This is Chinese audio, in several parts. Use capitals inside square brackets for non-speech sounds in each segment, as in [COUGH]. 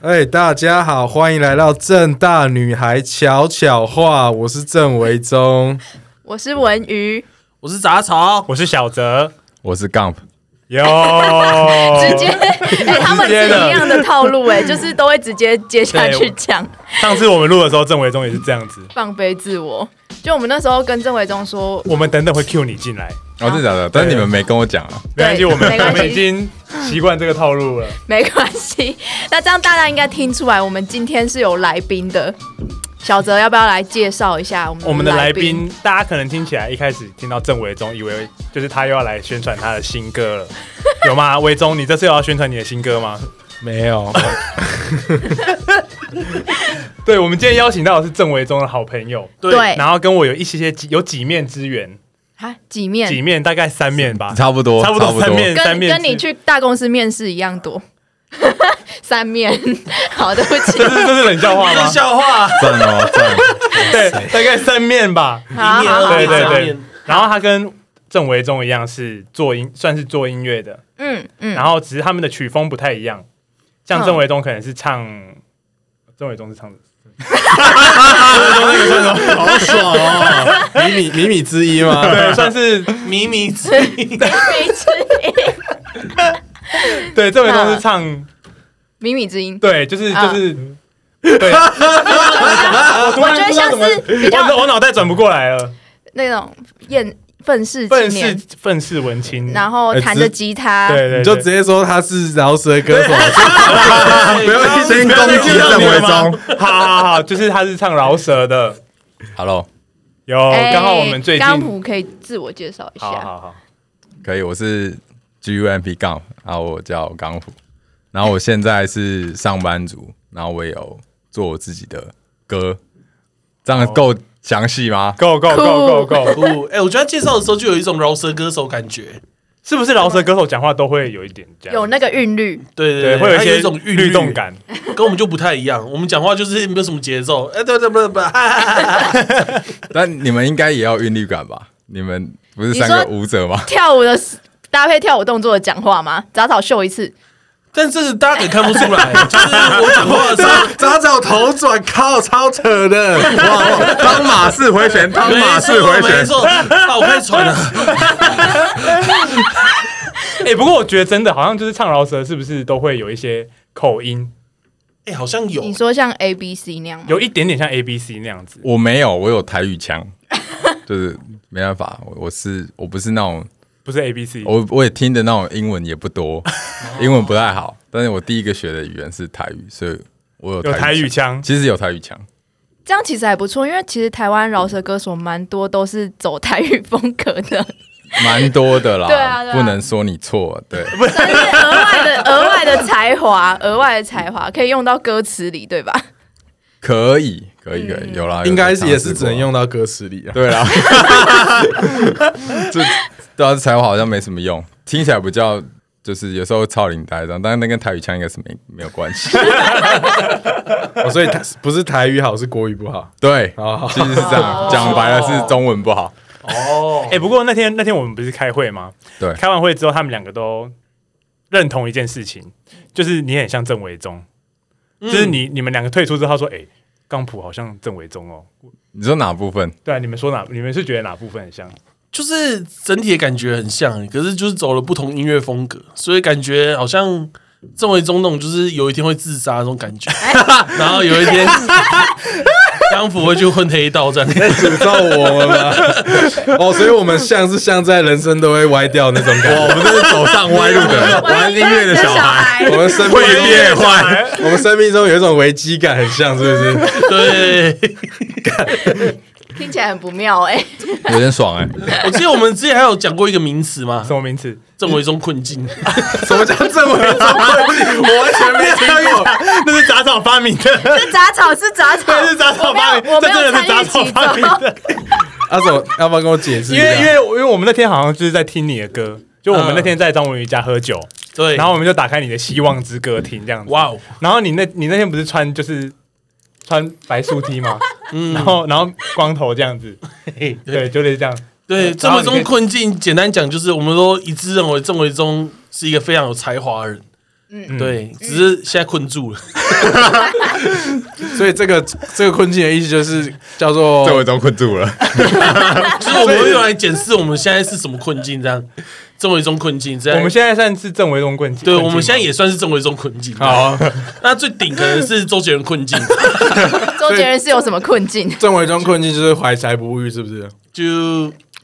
哎，大家好，欢迎来到正大女孩巧巧话，我是郑维忠。我是文鱼，我是杂草，我是小泽，我是 Gump，有，直接，[LAUGHS] 哎、他们是一样的套路、哎，就是都会直接接下去讲，上次我们录的时候，郑维忠也是这样子。放飞自我。就我们那时候跟郑维忠说，我们等等会 cue 你进来，哦，真的假的？但是你们没跟我讲啊。没关系，我们我们已经习惯这个套路了。[LAUGHS] 没关系。那这样大家应该听出来，我们今天是有来宾的。小泽要不要来介绍一下我们我们的来宾？大家可能听起来一开始听到郑伟忠，以为就是他又要来宣传他的新歌了，[LAUGHS] 有吗？伟忠，你这次又要宣传你的新歌吗？没有，[LAUGHS] 对，我们今天邀请到的是郑伟忠的好朋友，对然后跟我有一些些几有几面之缘，啊，几面几面大概三面吧，差不多，差不多三面三跟面之，跟你去大公司面试一样多，[LAUGHS] 三面。[LAUGHS] 好，对不起这。是这是冷笑话吗？笑话，赞哦赞。对，大概三面吧。好一面二好好对对对面三面，然后他跟郑维忠一样是做音，算是做音乐的，嗯嗯，然后只是他们的曲风不太一样。像嗯郑维忠可能是唱，郑维忠是唱好爽哦！米米米米之一吗？对，算是靡靡之没之音，对，郑维忠是唱，靡靡之音。对，就是啊就是。对，我 [LAUGHS] 我觉得像是比较我我脑袋转不过来了，那种厌愤世愤世，愤世文青，然后弹着吉他，对对，对你就直接说他是饶舌歌手，[LAUGHS] 不要一心攻击郑维忠。好好好，就是他是唱饶舌的，Hello，有哎刚好我们最近，刚普可以自我介绍一下。好好好，可以，我是 GUMP Gump，然后我叫刚普，然后我现在是上班族，然后我也有做我自己的歌，这样够详细吗？够够够够够，哦，哎，我觉得介绍的时候就有一种饶舌歌手感觉，是不是饶舌歌手讲话都会有一点这样？有那个韵律，对，对对，会有一些他一种律动，感。跟我们就不太一样。我们讲话就是没有什么节奏，哎，对对不不，哈哈哈哈但你们应该也要韵律感吧？你们不是三个舞者吗？跳舞的搭配跳舞动作的讲话吗？早早秀一次，但这个大家可能看不出来，[LAUGHS] 就是我讲话的时候。早早头转，靠，超扯的！哇，汤马式回旋，当马式回旋。没错，啊，我开始喘了。[LAUGHS] 哎，不过我觉得真的好像就是唱饶舌，是不是都会有一些口音，哎，好像有你，说像 A B C 那样吗？有一点点像 A B C 那样子。我没有，我有台语腔，就是没办法，我我是我不是那种，不是 A B C，我我也听的那种英文也不多，英文不太好，但是我第一个学的语言是台语，所以我有有台语腔，其实有台语腔。这样其实还不错，因为其实台湾饶舌歌手蛮多都是走台语风格的，蛮多的啦，对啊对啊。不能说你错，对，不是额外的额外的才华，额外的才华 [LAUGHS] 可以用到歌词里，对吧？可以，可以，可嗯以，有啦，有应该是也是只能用到歌词里啊。对啦，[LAUGHS] [LAUGHS] 这对啊，才华好像没什么用，听起来比较就是有时候超领带这样，但是那跟台语腔应该是没没有关系。[LAUGHS] 哦所以台不是台语好，是国语不好。对，哦，其实是这样，讲白了是中文不好。哦哎，不过那天那天我们不是开会吗？对开完会之后，他们两个都认同一件事情，就是你很像郑维忠，就是你你们两个退出之后，他说：“哎，刚普好像郑维忠哦。你说哪部分？”对啊，你们说哪？你们是觉得哪部分很像？就是整体的感觉很像，可是就是走了不同音乐风格，所以感觉好像郑维忠那种就是有一天会自杀那种感觉，[LAUGHS] 然后有一天 [LAUGHS] 江普会去混黑道这样。诅咒我们吗？[LAUGHS] 哦，所以我们像是像在人生都会歪掉那种感觉。我们都是走上歪路的玩音乐的小孩，我们生命变坏。我们生命中有一种危机感，很像，是不是？对，听起来很不妙哎、[LAUGHS] 有点爽哎。我记得我们之前还有讲过一个名词吗什，么名词？郑维忠困境。[LAUGHS] 什么叫正为中？我完全没听过。[LAUGHS] 那是杂草发明的，是杂草，是杂草，那是杂草发明，这真的是杂草其发明。的。阿总，要不要跟我解释？因为因为因为我们那天好像就是在听你的歌，就我们那天在张文瑜家喝酒，对，然后我们就打开你的《希望之歌》听这样子。哇哦，然后你那你那天不是穿就是穿白素 T 嘛？[LAUGHS] 嗯然后然后光头这样子，嘿对，就类似这样。对，郑维忠然后你可以困境，简单讲就是我们都一致认为郑维忠是一个非常有才华的人，嗯对，只是现在困住了。[LAUGHS] 所以这个这个困境的意思就是叫做郑伟忠困住了。[LAUGHS] 就是我们会用来检视我们现在是什么困境，这样郑维中困境，这样我们现在算是郑维中困境，对，我们现在也算是郑维中困境。好，那最顶可能是周杰伦困境，[LAUGHS] 周杰伦是有什么困境？郑伟忠困境就是怀才不遇，是不是？就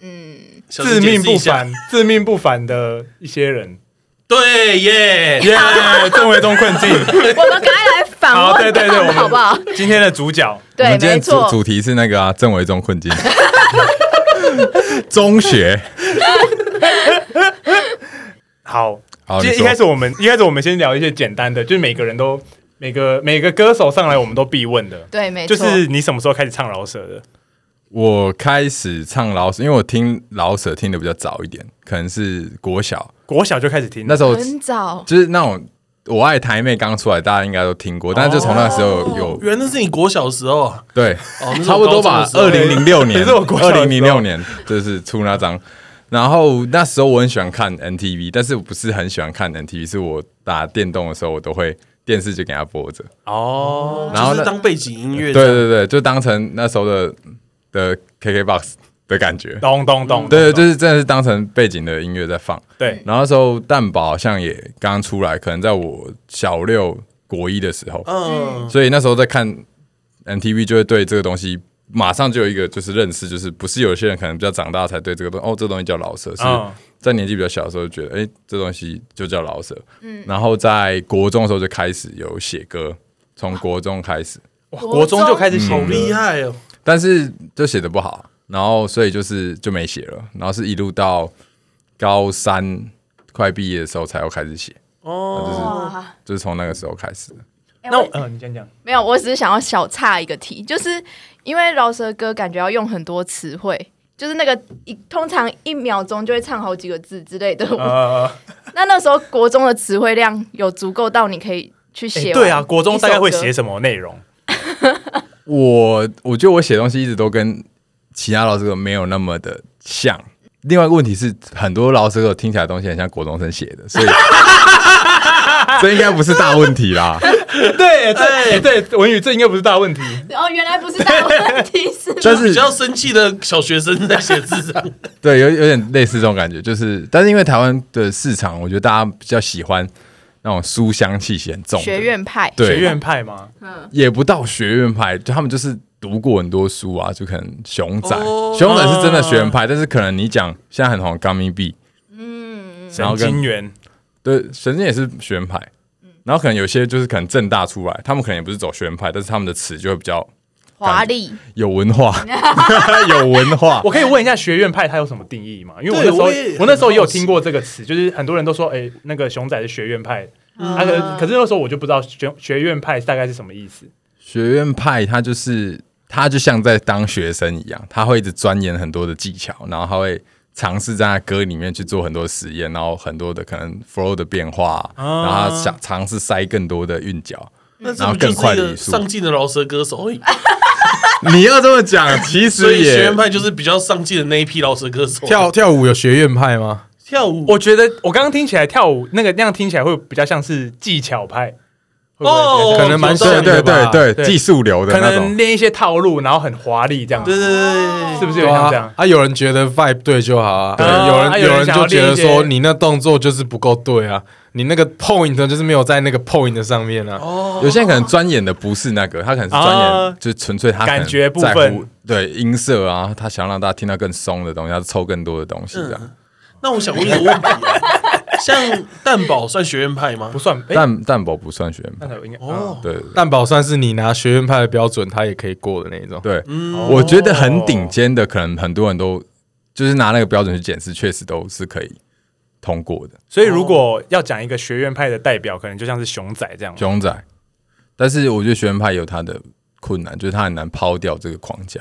嗯，自命不凡、自命不凡的一些人。对耶，耶，郑维中困境。[LAUGHS] 我们赶快来访好，问对对对，我们好不好？今天的主角，我对，们今天主没错。主题是那个啊，郑维忠困境。[LAUGHS] 中学，好，好，一开始我们一开始我们先聊一些简单的，就是每个人都每个每个歌手上来我们都必问的，对，没错。就是你什么时候开始唱饶舌的？我开始唱老舍，因为我听老舍听的比较早一点，可能是国小国小就开始听，那时候，很早，就是那种我爱台妹刚出来，大家应该都听过，但是就从那时候有、原来是你国小的时候。啊，对，差不多吧二零零六年，[LAUGHS] 二零零六年就是出那张。然后那时候我很喜欢看 NTV，但是我不是很喜欢看 NTV，是我打电动的时候，我都会电视就给它播着。哦，然后就是当背景音乐，对，对对，就当成那时候的的 KKBOX 的感觉。咚咚咚，对，咚就是真的是当成背景的音乐在放。对，然后那时候蛋堡好像也刚出来，可能在我小六国一的时候，嗯，所以那时候在看 MTV 就会对这个东西马上就有一个就是认识，就是不是有些人可能比较长大才对这个东哦，这个东西叫老舍，是嗯，在年纪比较小的时候就觉得，哎、这东西就叫老舍。嗯，然后在国中的时候就开始有写歌，从国中开始，哇国中就开始写好厉害哦，但是就写的不好，然后所以就是就没写了，然后是一路到高三快毕业的时候才又开始写，哦，哇！就是从那个时候开始那我嗯，你先讲，没有，我只是想要小岔一个题，就是因为饶舌歌感觉要用很多词汇，就是那个一通常一秒钟就会唱好几个字之类的。呃，[LAUGHS] 那那时候国中的词汇量有足够到你可以去写对啊，国中大概会写什么内容？[LAUGHS] 我我觉得我写东西一直都跟其他老师歌没有那么的像。另外一个问题是，很多老师歌听起来的东西很像国中生写的，所以 [LAUGHS] 这应该不是大问题啦。对对对，文宇这应该不是大问题。哦，原来不是大问题，是但是比较生气的小学生在写字上，[LAUGHS] 对，有有点类似这种感觉，就是，但是因为台湾的市场，我觉得大家比较喜欢那种书香气息很重学，院派。对学院派吗？也不到学院派，就他们就是读过很多书啊，就可能熊仔，哦。熊仔是真的学院派，但是可能你讲现在很红的 Gummy B，然后神跟经元。对，神经也是学院派，然后可能有些就是可能正大出来，他们可能也不是走学院派，但是他们的词就会比较华丽，有文化，[LAUGHS] 有文化。[LAUGHS] 我可以问一下学院派它有什么定义吗？因为我那时候我也我那时候也有听过这个词，就是很多人都说，哎、那个熊仔是学院派，啊可可是那时候我就不知道学学院派大概是什么意思。学院派它就是他就像在当学生一样，他会一直钻研很多的技巧，然后他会尝试在他歌里面去做很多实验，然后很多的可能 flow 的变化，然后他想尝试塞更多的韵脚。然后更不就是一个快的语速上进的饶舌歌手？[LAUGHS] 你要这么讲，其实也学院派就是比较上进的那一批饶舌歌手。跳跳舞有学院派吗？跳舞，我觉得我刚刚听起来跳舞那个那样听起来会比较像是技巧派，哦可能蛮对对对对技术流的可能那种。练一些套路，然后很华丽这样子，对对对对，是不是有像这样啊？？啊，有人觉得 vibe 对就好啊，对有人有人就觉得说你那动作就是不够对啊，你那个 point 就是没有在那个 point 上面啊。哦，有些人可能钻研的不是那个，他可能是钻啊研，就纯粹他感觉部分对音色啊，他想让大家听到更松的东西，他抽更多的东西这样。那我想问一个问题啊，像蛋堡算学院派吗不？算，哎，但蛋堡不算学院派，那应该哦哦，对对对蛋堡算是你拿学院派的标准，他也可以过的那一种。对，嗯，我觉得很顶尖的，可能很多人都就是拿那个标准去检视，确实都是可以通过的。所以如果要讲一个学院派的代表，可能就像是熊仔这样。熊仔，但是我觉得学院派有他的困难，就是他很难抛掉这个框架。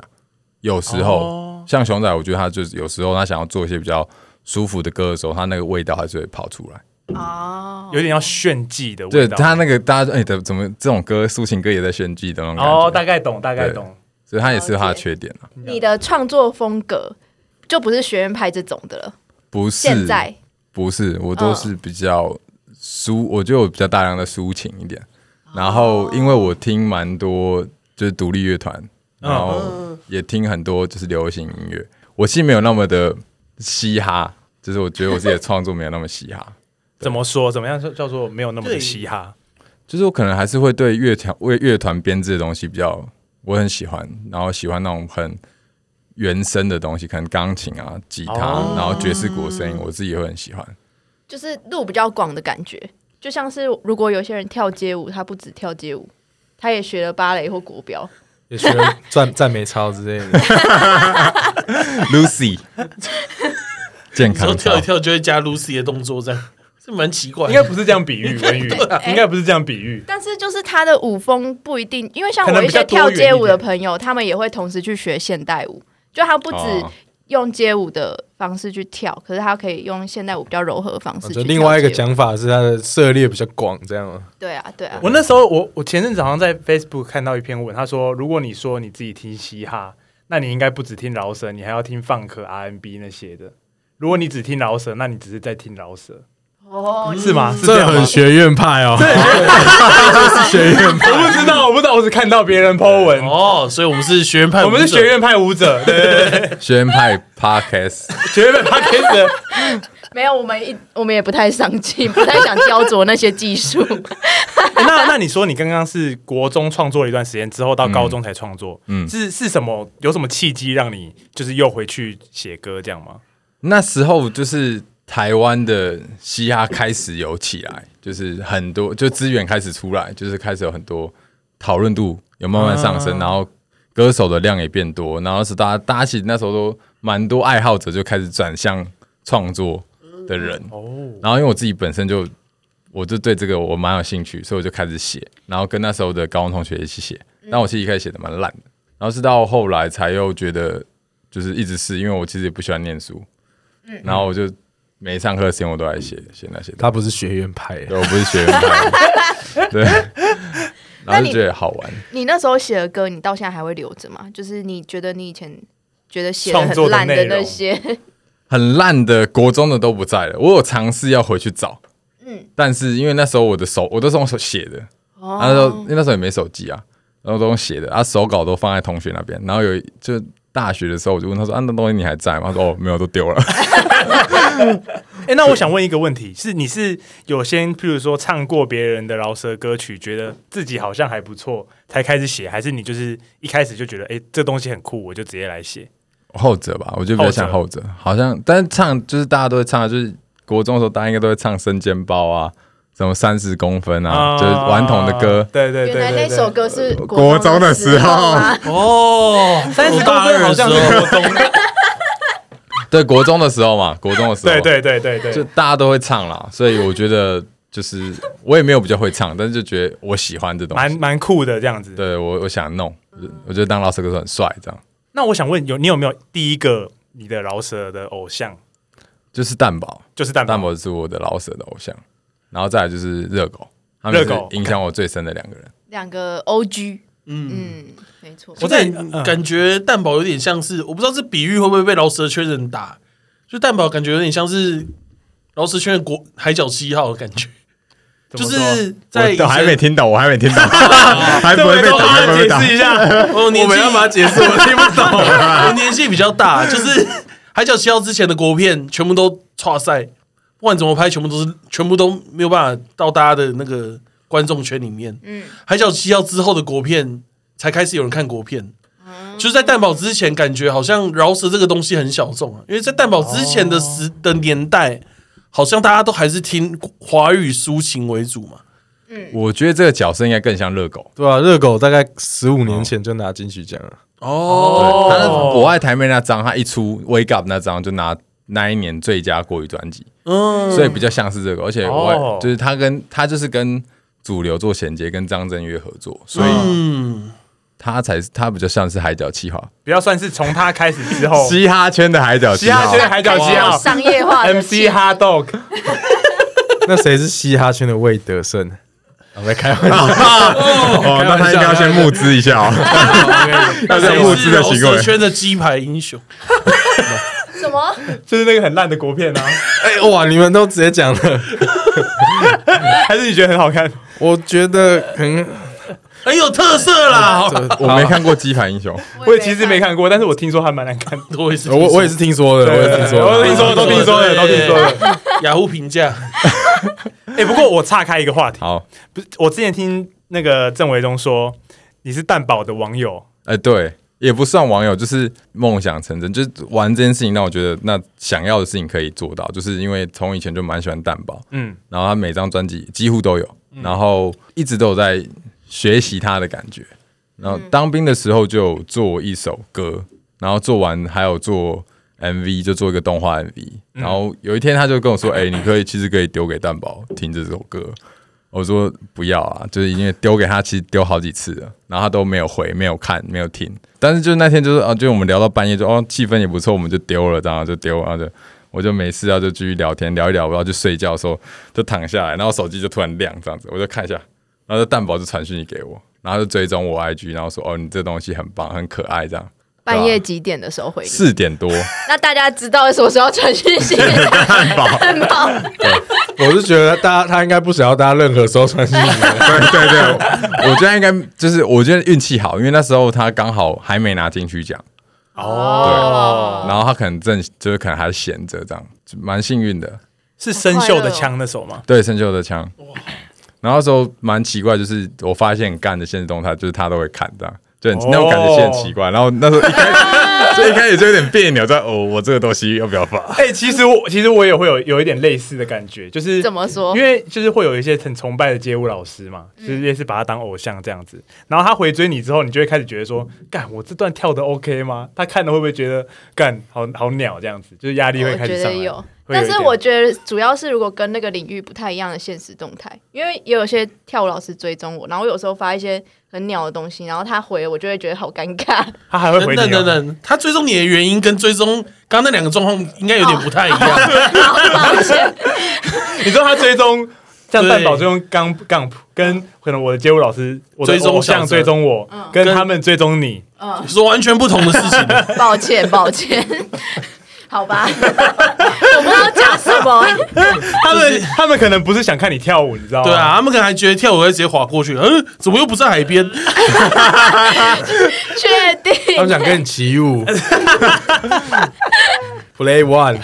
有时候、哦像熊仔，我觉得他就是有时候他想要做一些比较舒服的歌的时候，它那个味道还是会跑出来。哦，有点要炫技的对味道。他那个大家哎，怎、怎么这种歌抒情歌也在炫技的那种感觉，哦，大概懂，大概对懂。所以他也是有他的缺点啊。你的创作风格就不是学院派这种的了。不是，现在不是，我都是比较抒，我觉得我比较大量的抒情一点。然后因为我听蛮多就是独立乐团，然后也听很多就是流行音乐。我其实没有那么的嘻哈，就是我觉得我自己的创作没有那么嘻哈。[LAUGHS] 怎么说？怎么样叫叫做没有那么的嘻哈？就是我可能还是会对乐团为乐团编制的东西比较我很喜欢，然后喜欢那种很原声的东西，可能钢琴啊、吉他，哦然后爵士鼓的声音，我自己也会很喜欢。就是路比较广的感觉，就像是如果有些人跳街舞，他不止跳街舞，他也学了芭蕾或国标。也学了赞赞美操之类的。[LAUGHS] Lucy，健有时候康操，跳一跳就会加 Lucy 的动作，这样 [LAUGHS] 是蛮奇怪的。应该不是这样比喻，文宇啊 [LAUGHS] 应该不是这样比喻。但是就是他的舞风不一定，因为像我一些跳街舞的朋友，他们也会同时去学现代舞，就他不止哦用街舞的方式去跳，可是他可以用现代舞比较柔和的方式去跳就另外一个，讲法是他的涉猎比较广，这样吗？对啊，对啊，我那时候，我我前阵子好像在 Facebook 看到一篇文，他说，如果你说你自己听嘻哈，那你应该不只听饶舌，你还要听放克、R N B 那些的。如果你只听饶舌，那你只是在听饶舌，哦，是吗？是这样很学院派哦，这是学院派。我不知道，我不知道，我只看到别人 po 文。哦，所以我们是学院派，我们是学院派舞者，[LAUGHS] 对对对，学院派 Podcast，学院派 podcast [LAUGHS] 没有，我们一我们也不太上进，不太想雕琢那些技术。[LAUGHS] 那那你说你刚刚是国中创作了一段时间之后，到高中才创作，嗯是是什么？有什么契机让你就是又回去写歌这样吗？那时候就是台湾的嘻哈开始有起来，就是很多就资源开始出来，就是开始有很多讨论度有慢慢上升，啊。然后歌手的量也变多，然后是大家大家其实那时候都蛮多爱好者就开始转向创作的人，哦，然后因为我自己本身就我就对这个我蛮有兴趣，所以我就开始写，然后跟那时候的高中同学一起写。但我其实一开始写的蛮烂的，然后是到后来才又觉得就是一直是因为我其实也不喜欢念书，然后我就没上课的时间我都在写写那些东西。他不是学院派，对，我不是学院派，[LAUGHS] 对，然后就觉得好玩。你那时候写的歌，你到现在还会留着吗？就是你觉得你以前觉得写的创作很烂的那些，很烂的国中的都不在了，我有尝试要回去找，嗯，但是因为那时候我的手我都是用手写的，哦。那时候因为那时候也没手机啊，然后都用写的，啊手稿都放在同学那边，然后有一就大学的时候我就问他说啊那东西你还在吗？他说哦 [LAUGHS] 没有都丢了，[LAUGHS] 哎、那我想问一个问题，是你是有先譬如说唱过别人的饶舌歌曲，觉得自己好像还不错，才开始写，还是你就是一开始就觉得哎、这东西很酷，我就直接来写？后者吧，我觉得比较像后者，好像但是唱就是大家都会唱，就是国中的时候大家应该都会唱生煎包啊，什么三十公分啊，就是顽童的歌。对对对那首歌是国中的时候。吗？[LAUGHS] 哦，三十公分好像是国中，[LAUGHS] 对，国中的时候嘛，国中的时候，对对对对对，就大家都会唱啦，所以我觉得就是我也没有比较会唱，但是就觉得我喜欢这东蛮西，蛮蛮酷的这样子。对我我想弄，我觉得当老师歌手很帅，这样。那我想问，有你有没有第一个你的老舍的偶像，就是蛋宝，就是蛋宝？蛋宝是我的老舍的偶像，然后再来就是热狗，他们是热狗影响我最深的两个人。两个 OG，嗯，嗯，没错。我在嗯感觉蛋堡有点像是，我不知道这比喻会不会被饶舌圈人打，就蛋堡感觉有点像是饶舌圈的国海角七号的感觉，就么说是在以前我还没听懂，我还没听懂，[LAUGHS] 还不会被打，还不会被打解释。一下，[LAUGHS] 我年纪我们要把它解释，我听不懂。[LAUGHS] 我年纪比较大，就是海角七号之前的国片全部都差赛，不管怎么拍，全部都是全部都没有办法到大家的那个观众圈里面。嗯，海角七号之后的国片才开始有人看国片。就是在蛋堡之前，感觉好像饶舌这个东西很小众啊，因为在蛋堡之前的时、的年代，好像大家都还是听华语抒情为主嘛。嗯我觉得这个角色应该更像热狗。对啊，热狗大概十五年前就拿金曲奖了。哦对，他那国外台妹那张，他一出 Wake Up 那张就拿那一年最佳国语专辑，嗯，所以比较像是这个，而且我哦。就是他跟他就是跟主流做衔接，跟张震岳合作，所以嗯，他才是他比较像是海角七号，比较算是从他开始之后，嘻哈圈的海角七号。嘻哈圈。的海角七号。商业化的，MC Hot Dog，[LAUGHS] 那谁是嘻哈圈的魏德胜？我在开玩笑，[LAUGHS] 哦，那他应该要先募资一下哦，[LAUGHS] 要先募资的行为。圈的鸡排英雄。什么？[LAUGHS] 就是那个很烂的国片啊。[LAUGHS] 哎哇，你们都直接讲了，[LAUGHS] 还是你觉得很好看？我觉得很很有特色啦。我没看过《鸡排英雄》，我也其实没看过，但是我听说还蛮难看的。我也是，我我也是听说的，我也听说的，我听说的都听说的都听说的。雅虎评价，哎，不过我岔开一个话题，好，不是我之前听那个郑维忠说你是蛋堡的网友，哎，对，也不算网友，就是梦想成真，就是玩这件事情让我觉得那想要的事情可以做到，就是因为从以前就蛮喜欢蛋堡，嗯，然后他每张专辑几乎都有，然后一直都有在学习他的感觉。然后当兵的时候就做一首歌，然后做完还有做 MV，就做一个动画 MV。然后有一天他就跟我说：“哎、你可以其实可以丢给蛋宝听这首歌。”我说不要啊，就是因为丢给他，其实丢好几次了，然后他都没有回、没有看、没有听。但是就是那天就是啊，就我们聊到半夜就哦气氛也不错，我们就丢了，这样就丢，然后就我就没事啊，就继续聊天聊一聊，我要去睡觉的时候就躺下来，然后手机就突然亮这样子，我就看一下，然后就蛋宝就传讯息给我，然后就追踪我 IG，然后说哦你这东西很棒，很可爱这样。半夜几点的时候回？四点多，那大家知道什么时候传讯息？[LAUGHS] 蛋宝，很好，我是觉得大家他应该不想要大家任何时候传讯息，对对对，我觉得应该就是我觉得运气好，因为那时候他刚好还没拿金曲奖，哦然后他可能正就是可能还闲着这样，蛮幸运的。是生锈的枪那首吗？对，生锈的枪。然后那时候蛮奇怪，就是我发现干的现实动态，就是他都会看这样，就很、哦那种感觉是很奇怪。然后那时候一开始，所以一开始就有点别扭，在哦，我这个东西要不要发？哎、其实我其实我也会有有一点类似的感觉，就是怎么说因？为就是会有一些很崇拜的街舞老师嘛，嗯就是也是把他当偶像这样子。然后他回追你之后，你就会开始觉得说，干我这段跳的 OK 吗？他看了会不会觉得干好好鸟这样子？就是压力会我开始上来。但是我觉得主要是如果跟那个领域不太一样的现实动态，因为也有些跳舞老师追踪我，然后我有时候发一些很鸟的东西，然后他回我就会觉得好尴尬。他还会回等你、哦。等等等，他追踪你的原因跟追踪刚刚那两个状况应该有点不太一样。好抱歉，[LAUGHS] 你说他追踪像蛋宝追踪杠杠普，跟可能我的街舞老师我追踪偶像追踪我，跟跟他们追踪你。[LAUGHS] 是完全不同的事情，[LAUGHS] 抱歉，抱歉。好吧，[LAUGHS] 我不知道讲什么。[LAUGHS] 他们他们可能不是想看你跳舞，你知道吗？对啊，他们可能还觉得跳舞会直接滑过去，嗯，怎么又不在海边？[LAUGHS] 确定？他们想跟你起舞。Play one，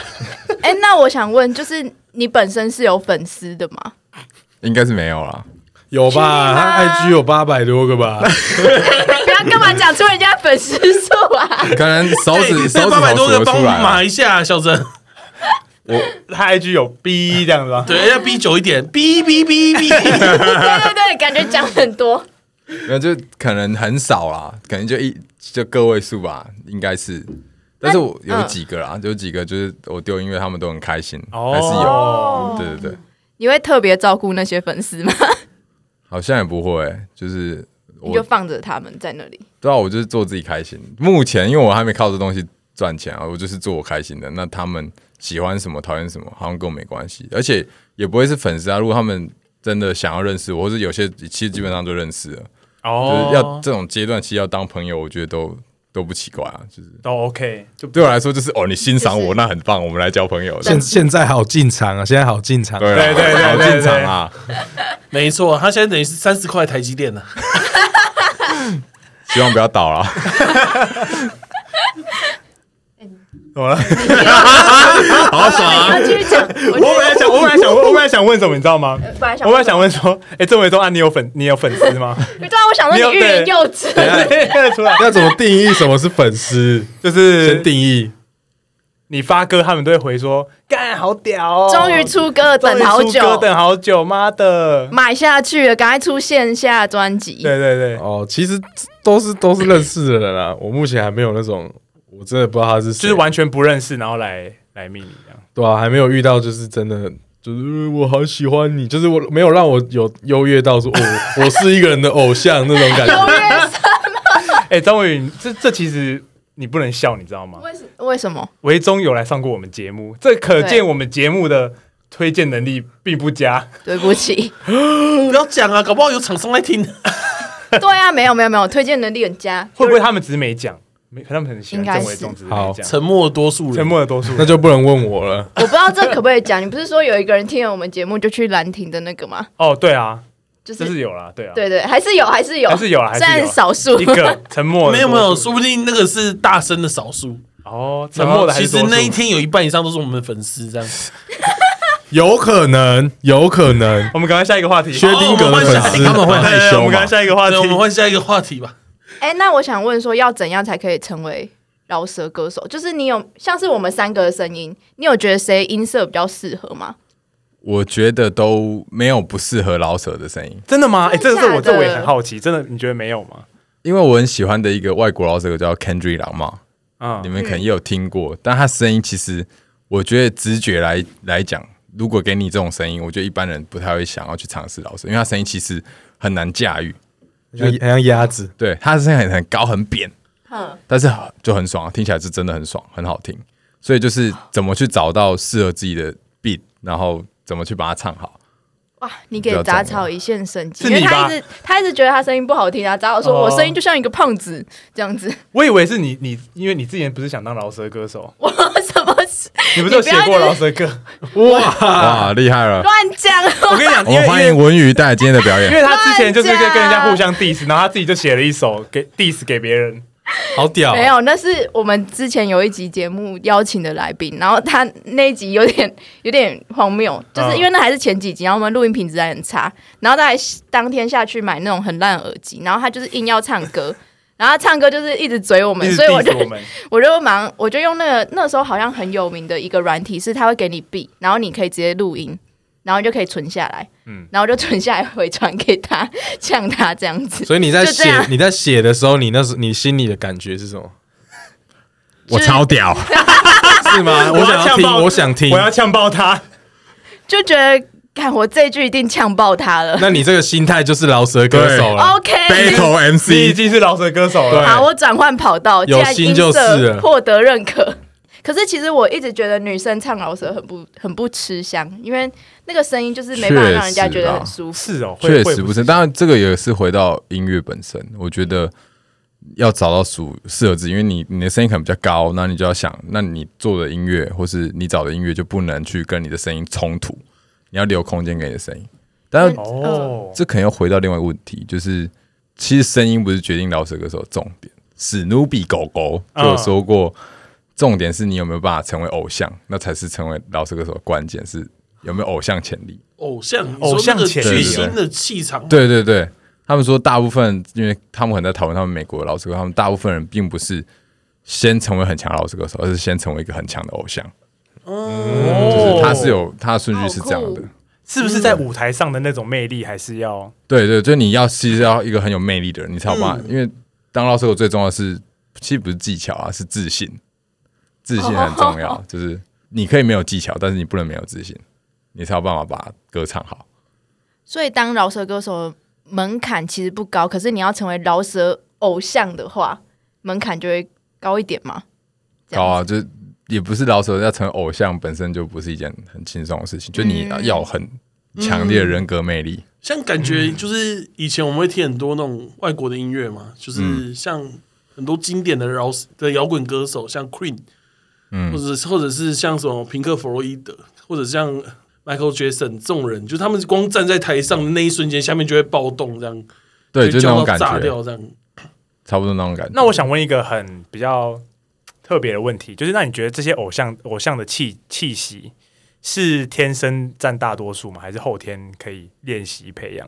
哎、那我想问，就是你本身是有粉丝的吗？应该是没有啦。有吧？他 IG 有八百多个吧？[LAUGHS] 不要干嘛讲出人家粉丝数啊？可能手指手指八百多个帮得出来啦。码一下，小珍。他 IG 有 B 这样子吧？对，要 B 久一点，，B B B B。对对对，感觉讲很多。那，就可能很少啦，可能就一就个位数吧，应该是。但是我有嗯几个啦，有几个就是我丢音乐，他们都很开心，哦还是有。哦对对对，你会特别照顾那些粉丝吗？好像也不会、就是我你就放着他们在那里。对啊，我就是做自己开心。目前因为我还没靠这东西赚钱啊，我就是做我开心的。那他们喜欢什么、讨厌什么，好像跟我没关系，而且也不会是粉丝啊。如果他们真的想要认识我，或者有些其实基本上都认识了，哦就是要这种阶段，其实要当朋友，我觉得都都不奇怪啊。就是都 OK，就对我来说，就是哦，你欣赏我，就是那很棒，我们来交朋友。现现在好进场啊！现在好进场。对啊对对对好进场啊！没错，他现在等于是三十块台积电呢。[LAUGHS] 希望不要倒了。[LAUGHS] 怎么了？[LAUGHS] 好爽啊！要继续讲。我我本来想，我本来想，[LAUGHS] 我本来想问什么，你知道吗？本来想，我本来想问说，哎，郑伟忠啊，你有粉，你有粉丝吗？你知道我想说 [LAUGHS] 你欲言又止。看得出来，要怎么定义什么是粉丝？[LAUGHS] 就是先定义。你发歌，他们都会回说，干好屌哦，终于出歌了，等好久等好久，妈的！买下去了，赶快出线下专辑。对对对，哦，其实都是都是认识的人啦。我目前还没有那种，我真的不知道他是谁，就是完全不认识，然后来来密你这样。对啊，还没有遇到，就是真的，就是、呃我好喜欢你，就是我没有让我有优越到说，哦，[LAUGHS] 我是一个人的偶像那种感觉。[LAUGHS] 哎，张伟宇，这这其实你不能笑，你知道吗？为什为什么？维中有来上过我们节目，这可见我们节目的推荐能力并不佳。对不起。[LAUGHS] 不要讲啊，搞不好有厂商来听。对啊，没有没有没有，推荐能力很佳。会不会他们只是没讲，没，他们很喜欢应该郑伟忠，只是好沉默的多数人，沉默的多数人。那就不能问我了。[LAUGHS] 我不知道这可不可以讲。你不是说有一个人听了我们节目就去兰亭的那个吗？哦，对啊，就这是有啦，对啊，对对，还是有，还是有，还是有虽然少数一。个沉默没有没有，说不定那个是大声的少数。哦，沉默的还其实是那一天有一半以上都是我们的粉丝，这样。有可能，有可能。[LAUGHS] 我们赶快下一个话题。薛定格的粉丝他们会害对对对羞我们赶快？下一个话题，。我们换下一个话题吧。哎、那我想问说，要怎样才可以成为饶舌歌手？就是你有像是我们三个的声音，你有觉得谁音色比较适合吗？我觉得都没有不适合老舍的声音，真的吗？哎，这个是我这我也很好奇，真的你觉得没有吗？因为我很喜欢的一个外国老舍叫 Kendrick Lamar，啊你，们可能也有听过，但他声音其实我觉得直觉来来讲，如果给你这种声音，我觉得一般人不太会想要去尝试老舍，因为他声音其实很难驾驭，就很像鸭子，[LAUGHS] 对，他的声音很很高很扁，嗯，但是就很爽，听起来是真的很爽，很好听。所以就是怎么去找到适合自己的 beat，然后怎么去把它唱好。哇，你给杂草一线生机，因为他一直他一直觉得他声音不好听啊。杂草说哦我声音就像一个胖子这样子，我以为是你你，因为你之前不是想当饶舌歌手，[LAUGHS] 我什你不是有写过饶舌歌？[LAUGHS] 哇，厉害了！乱讲？我跟你讲，我欢迎文宇带来今天的表演。因为他之前就是跟乱讲跟人家互相 diss，然后他自己就写了一首给 diss 给别人。好屌！没有，那是我们之前有一集节目邀请的来宾，然后他那一集有点 [LAUGHS] 有点荒谬，就是因为那还是前几集，然后我们录音品质还很差，然后他还当天下去买那种很烂的耳机，然后他就是硬要唱歌，然后唱歌就是一直嘴我们，所以我就 [LAUGHS] 我就忙，我就用那个那时候好像很有名的一个软体，是他会给你 B，然后你可以直接录音，然后就可以存下来，嗯然后就存下来回传给他，呛他这样子。所以你在写你在写的时候，你那时你心里的感觉是什么？我超屌，[LAUGHS] 是吗？我想要听，我想听我。要呛爆他。就觉得，看我这句一定呛爆他了。那你这个心态就是老舌歌手了。OK，Battle 你已 MC，经是老舌歌手了，好，我转换跑道，有心就是获得认可。可是其实我一直觉得女生唱饶舌很不很不吃香，因为那个声音就是没办法让人家觉得很舒服。是哦，确实不是。当然，这个也是回到音乐本身。我觉得要找到属适合自己，因为你你的声音可能比较高，那你就要想，那你做的音乐或是你找的音乐就不能去跟你的声音冲突，你要留空间给你的声音。但是哦，这可能要回到另外一个问题，就是其实声音不是决定饶舌歌手的重点。史努比狗狗就有说过，重点是你有没有办法成为偶像，那才是成为饶舌歌手的关键，是有没有偶像潜力。偶像，偶像潜力。巨星的气场，对对对，他们说大部分，因为他们可能在讨论他们美国的老师歌，他们大部分人并不是先成为很强的老师歌手，而是先成为一个很强的偶像，就是他是有他的顺序是这样的。是不是在舞台上的那种魅力，还是要对对，就你要其实要一个很有魅力的人，你才有办法。因为当老师，我最重要的是，其实不是技巧啊，是自信。自信很重要，[LAUGHS] 就是你可以没有技巧，但是你不能没有自信，你才有办法把歌唱好。所以当饶舌歌手门槛其实不高，可是你要成为饶舌偶像的话，门槛就会高一点嘛。高啊，就也不是老手要成为偶像，本身就不是一件很轻松的事情，就你嗯要很强烈的人格魅力。像感觉就是以前我们会听很多那种外国的音乐嘛，就是像很多经典的饶的摇滚歌手，像 Queen，嗯或者是或者是像什么平克·弗洛伊德，或者像 Michael Jackson 这种人，就他们光站在台上的那一瞬间，下面就会暴动，这样对，就那种感觉，炸掉这样。差不多那种感觉。那我想问一个很比较特别的问题，就是那你觉得这些偶像偶像的气气息是天生占大多数吗？还是后天可以练习培养？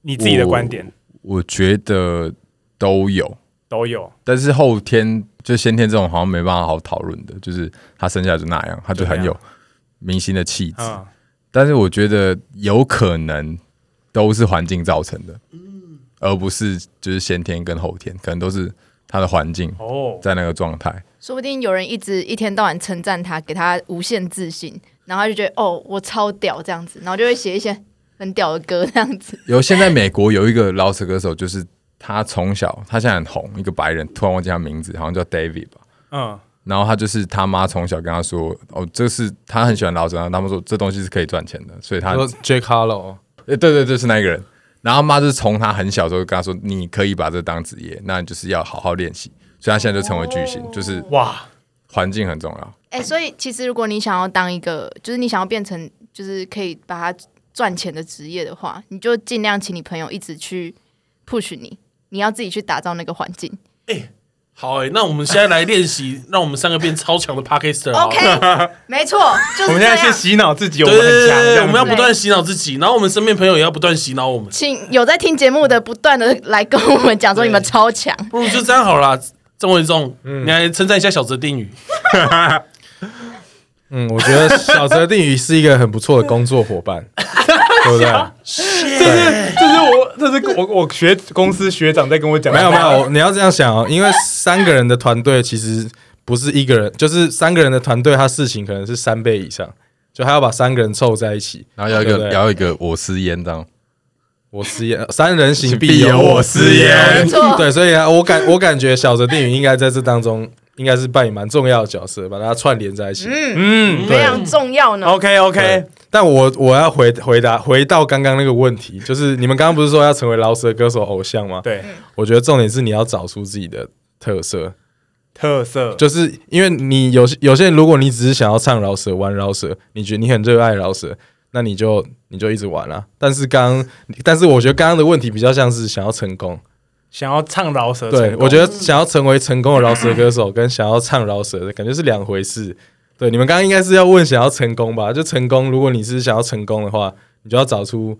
你自己的观点我觉得都有，都有，但是后天就先天这种好像没办法好讨论的，就是他生下来就那样，他就很有明星的气质。嗯，但是我觉得有可能都是环境造成的，而不是就是先天跟后天，可能都是他的环境哦，在那个状态。说不定有人一直一天到晚称赞他，给他无限自信，然后他就觉得哦，我超屌这样子，然后就会写一些很屌的歌这样子。[LAUGHS] 有现在美国有一个饶舌歌手，就是他从小他现在很红，一个白人，突然忘记他名字，好像叫 David 吧。嗯，然后他就是他妈从小跟他说，哦，这是他很喜欢饶舌，然后他们说这东西是可以赚钱的，所以他，说 Jack Harlow，诶对对对，是那一个人。然后他妈就是从他很小的时候就跟他说，你可以把这当职业，那你就是要好好练习。所以他现在就成为巨星，哦就是哇，环境很重要。哎、所以其实如果你想要当一个，就是你想要变成，就是可以把它赚钱的职业的话，你就尽量请你朋友一直去 push 你，你要自己去打造那个环境。哎好哎、那我们现在来练习，让我们三个变超强的 Podcaster。OK，[LAUGHS] 没错，就是我们现在先。洗脑自己，我对们很强，我们要不断洗脑自己，然后我们身边朋友也要不断洗脑我们。请有在听节目的不断的来跟我们讲说你们超强，不如就这样好了啦，郑文忠，你来称赞一下小泽定宇。[LAUGHS] 嗯，我觉得小泽定宇是一个很不错的工作伙伴，[LAUGHS] 对不对？这是，这是我，这是我我学公司学长在跟我讲的，没有没有，你要这样想哦，因为三个人的团队其实不是一个人，就是三个人的团队，他事情可能是三倍以上，就还要把三个人凑在一起。然后要一对不对个要一个我私烟这样，我失言，[LAUGHS] 三人行必有我师焉。对，所以啊，我感我感觉小泽定宇应该在这当中应该是扮演蛮重要的角色，把它串联在一起。嗯嗯非常重要呢。，OK OK，但我我要回回答回到刚刚那个问题，就是你们刚刚不是说要成为饶舌歌手偶像吗？对，我觉得重点是你要找出自己的特色，特色就是因为你有有些人，如果你只是想要唱饶舌、玩饶舌，你觉得你很热爱饶舌，那你就你就一直玩啊。但是刚，但是我觉得刚刚的问题比较像是想要成功。想要唱饶舌，对，我觉得得想要成为成功的饶舌歌手，跟想要唱饶舌的感觉是两回事。对，你们刚刚应该是要问想要成功吧？就成功，如果你是想要成功的话，你就要找出，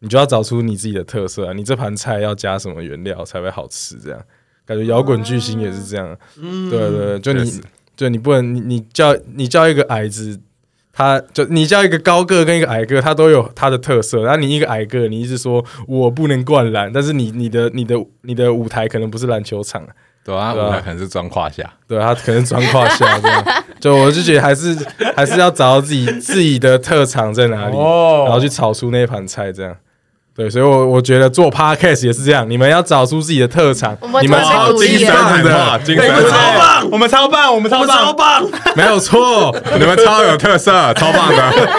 你就要找出你自己的特色啊。你这盘菜要加什么原料才会好吃？这样感觉摇滚巨星也是这样。嗯，对对对，就你确实就你不能你你叫你叫一个矮子，他就你叫一个高个跟一个矮个，他都有他的特色。然后你一个矮个，你一直说我不能灌篮，但是你你的你的你的舞台可能不是篮球场，对啊，对啊舞台可能是装胯下，对他可能装胯下这样。就我就觉得还是还是要找到自己自己的特长在哪里，哦然后去炒出那盘菜这样。对，所以我我觉得做 podcast 也是这样，你们要找出自己的特长我，们你们超被鼓励了精神的，精你们神超棒，我们超棒，我们超棒超棒，棒，没有错。你们超有特色，[LAUGHS] 超棒的。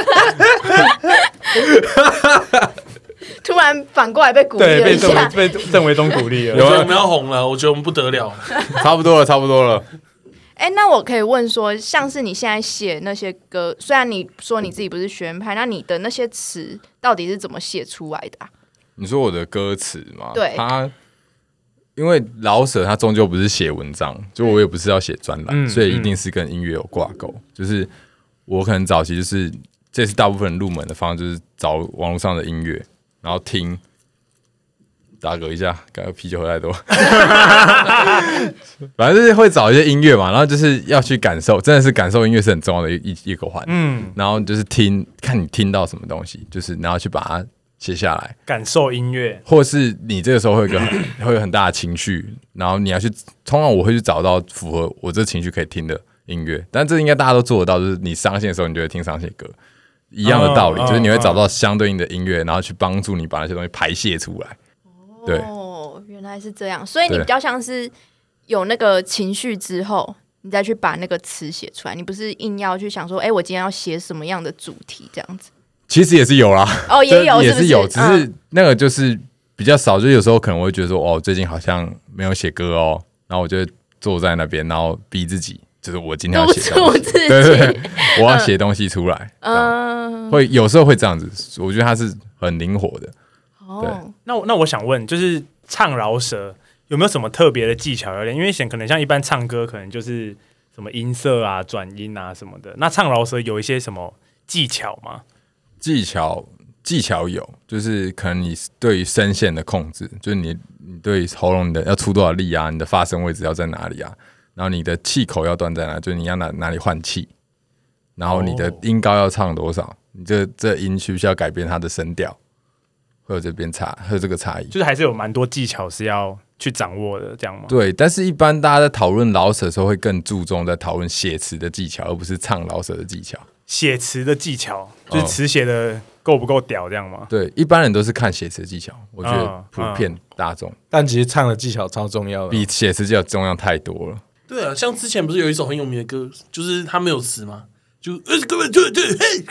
突然反过来被鼓励对，了一被郑。被郑维忠鼓励了，我觉得我们要红了，我觉得我们不得了。差不多了，差不多了。哎、那我可以问说，像是你现在写那些歌，虽然你说你自己不是学院派，那你的那些词到底是怎么写出来的、啊？你说我的歌词嘛，对他因为老舍他终究不是写文章，就我也不是要写专栏，嗯所以一定是跟音乐有挂钩。就是我可能早期就是这是大部分人入门的方式，就是找网络上的音乐，然后听。打嗝一下，刚刚啤酒喝太多。[LAUGHS] 反正就是会找一些音乐嘛，然后就是要去感受，真的是感受音乐是很重要的一一一个环。嗯，然后就是听，看你听到什么东西，就是然后去把它写下来。感受音乐，或是你这个时候会有个 [COUGHS] 会有很大的情绪，然后你要去，通常我会去找到符合我这情绪可以听的音乐，但这应该大家都做得到，就是你伤心的时候，你就会听伤心歌，一样的道理，嗯就是你会找到相对应的音乐，然后去帮助你把那些东西排泄出来。对哦，原来是这样，所以你比较像是有那个情绪之后，你再去把那个词写出来，你不是硬要去想说，哎、我今天要写什么样的主题这样子。其实也是有啦，哦，也有，也是有，只嗯是那个就是比较少，就有时候可能我会觉得说，哦，最近好像没有写歌哦，然后我就坐在那边，然后逼自己，就是我今天要写。对对对，[LAUGHS] 我要写东西出来，嗯，会有时候会这样子，我觉得它是很灵活的。哦，那我那我想问，就是唱饶舌有没有什么特别的技巧要练？因为显可能像一般唱歌，可能就是什么音色啊、转音啊什么的。那唱饶舌有一些什么技巧吗？技巧技巧有，就是可能你对于声线的控制，就是你你对喉咙的要出多少力啊，你的发声位置要在哪里啊，然后你的气口要断在哪，就是你要哪哪里换气，然后你的哦音高要唱多少，你这这音需不需要改变它的声调，会有这边差，会有这个差异。就是还是有蛮多技巧是要去掌握的，这样吗？对，但是一般大家在讨论老舍的时候，会更注重在讨论写词的技巧，而不是唱老舍的技巧。写词的技巧，就是词写的够不够屌，这样吗？对，一般人都是看写词技巧，我觉得嗯普遍大众、但其实唱的技巧超重要的。比写词技巧重要太多了。对啊，像之前不是有一首很有名的歌，就是它没有词吗？就呃根本就就嘿，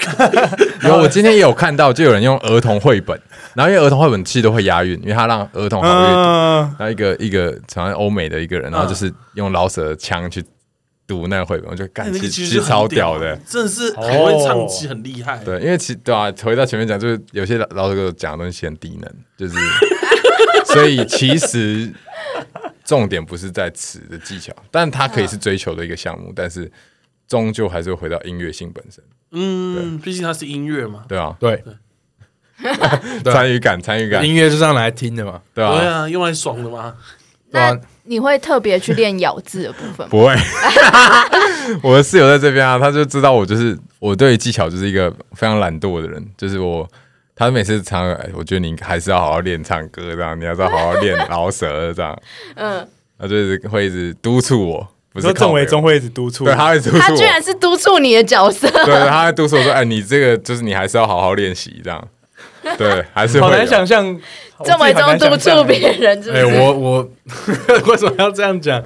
[LAUGHS] 有，我今天也有看到，就有人用儿童绘本，然后因为儿童绘本其实都会押韵，因为他让儿童好阅读。嗯，然后一个一个好像欧美的一个人，然后就是用老舍的腔去读那个绘本，我就感那觉个其实超屌屌的。，真的是很会唱机，很厉害。对，因为其对啊，回到前面讲，就是有些老老舍歌手讲的东西很低能，就是 [LAUGHS] 所以其实重点不是在词的技巧，但它可以是追求的一个项目，但是终究还是会回到音乐性本身，嗯，毕竟它是音乐嘛。对啊，对，对。[LAUGHS] 参与感，参与感，音乐就是让来听的嘛，对啊，对啊，用来爽的嘛。对啊。那你会特别去练咬字的部分吗？不会，[LAUGHS] 我的室友在这边啊，他就知道我就是我对技巧就是一个非常懒惰的人，就是我。他每次唱，哎我觉得你还是要好好练唱歌，这样你还是要好好练饶舌，这样。[LAUGHS] 嗯，他就是会一直督促我，不你说郑伟忠会一直督促，对，他会督促我，他居然是督促你的角色，对，他会督促我说，哎，你这个就是你还是要好好练习，这样。[LAUGHS] 对，还是好难想象郑伟忠督促别人，哎、是？我我 [LAUGHS] 为什么要这样讲？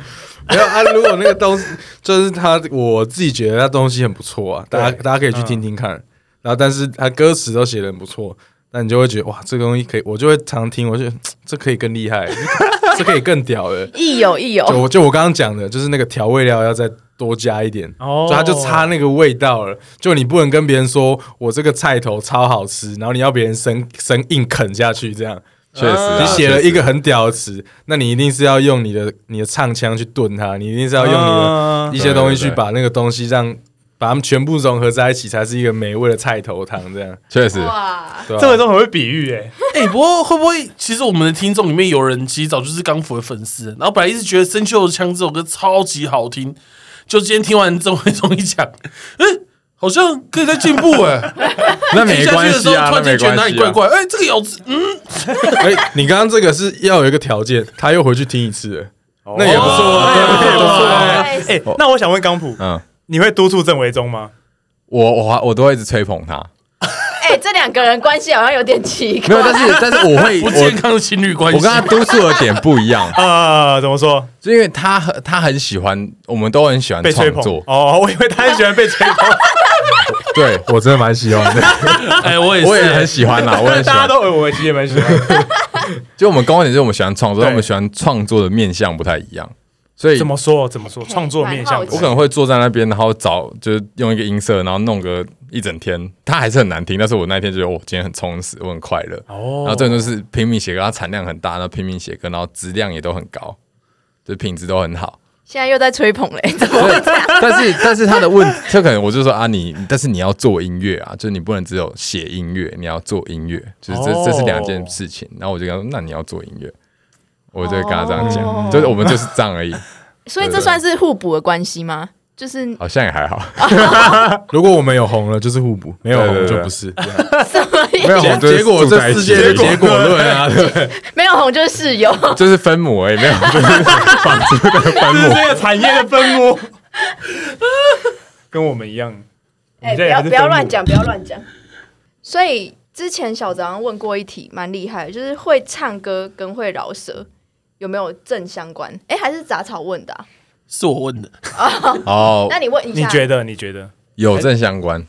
没有啊，如果那个东西就是他，我自己觉得他东西很不错啊，大家大家可以去听听看。然后，但是他歌词都写的很不错，那你就会觉得哇，这个东西可以，我就会常听，我就 [TSK] 这可以更厉害，[LAUGHS] 这可以更屌的。亦有亦有，就我就我刚刚讲的，就是那个调味料要再多加一点，哦就它就差那个味道了。就你不能跟别人说我这个菜头超好吃，然后你要别人生生硬啃下去这样。确实啊，你写了一个很屌的词，那你一定是要用你的你的唱腔去炖它，你一定是要用你的嗯一些东西去把那个东西让把它们全部融合在一起，才是一个美味的菜头汤这样。确实，哇，对吧郑伟忠很会比喻，哎，哎、不过会不会其实我们的听众里面有人其实早就是刚普的粉丝，然后本来一直觉得《生锈的枪》这首歌超级好听，就今天听完郑伟忠一讲，哎、好像可以再进步哎、[LAUGHS] 那没关系啊，听下去的时候突然那没间觉得哪里。怪怪，哎、这个咬字，嗯，[LAUGHS] 哎、你刚刚这个是要有一个条件，他又回去听一次了，那也不错哦啊，那也不错啊。哎哎，那我想问刚普，嗯，你会督促郑维忠吗？我我我都会一直吹捧他，[LAUGHS] 哎，这两个人关系好像有点奇没有，但是但是我会 [LAUGHS] 不健我康的情侣关系。我跟他督促的点不一样，[LAUGHS] 啊，怎么说？就因为他很他很喜欢，我们都很喜欢被吹捧创作，哦，我以为他很喜欢被吹捧，对我真的蛮喜欢的。哎、我也是，我也很喜欢啦，我很喜欢。大家都，我其实也蛮喜欢。就我们公点就是我们喜欢创作，对但我们喜欢创作的面向不太一样，所以怎么说？怎么说？创作面向我可能会坐在那边，然后找就是用一个音色，然后弄个一整天，它还是很难听，但是我那一天觉得我今天很充实，我很快乐。哦然后这种就是拼命写歌，它产量很大，然后拼命写歌，然后质量也都很高，就品质都很好。现在又在吹捧嘞，怎么会这样？但是但是他的问，就可能我就说啊，你但是你要做音乐啊，就是你不能只有写音乐，你要做音乐，就是这、哦这是两件事情。然后我就跟他说，那你要做音乐，我就会跟他这样讲，哦就是我们就是这样而已，[LAUGHS] 所以这算是互补的关系吗？就是好像也还好，[LAUGHS] 如果我们有红了，就是互补；没有红对对对就不是。[LAUGHS] 什么意思？没有红就是结果住在一起这世界的结果论啊，对不对？没有红就是室友。就是分母而已，没有就是房租的分这是母。这个产业的分母，跟我们一样。哎、你不要这也还是分母不要乱讲，不要乱讲。所以之前小张问过一题，蛮厉害的，就是会唱歌跟会饶舌有没有正相关？哎、还是杂草问的、啊？是我问的，哦，[LAUGHS] 那你问一下，你觉得？你觉得有正相关，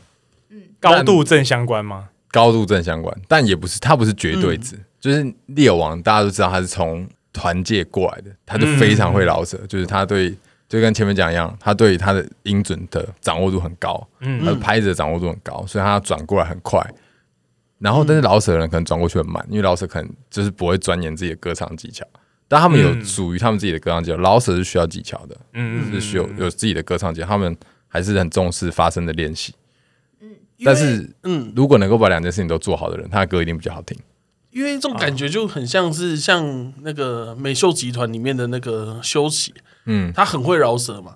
嗯高度正相关吗？高度正相关，但也不是，它不是绝对值。就是猎王，大家都知道他是从团界过来的，他就非常会饶舌，就是他对，就跟前面讲一样，他对他的音准的掌握度很高，嗯他的拍子的掌握度很高，所以他转过来很快。然后，但是老舍的人可能转过去很慢，因为老舍可能就是不会钻研自己的歌唱技巧，但他们有嗯属于他们自己的歌唱技巧。饶舌是需要技巧的，嗯是需要有自己的歌唱技巧，他们还是很重视发声的练习。嗯但是嗯，如果能够把两件事情都做好的人，他的歌一定比较好听。因为这种感觉就很像是像那个美秀集团里面的那个修齐，嗯，他很会饶舌嘛，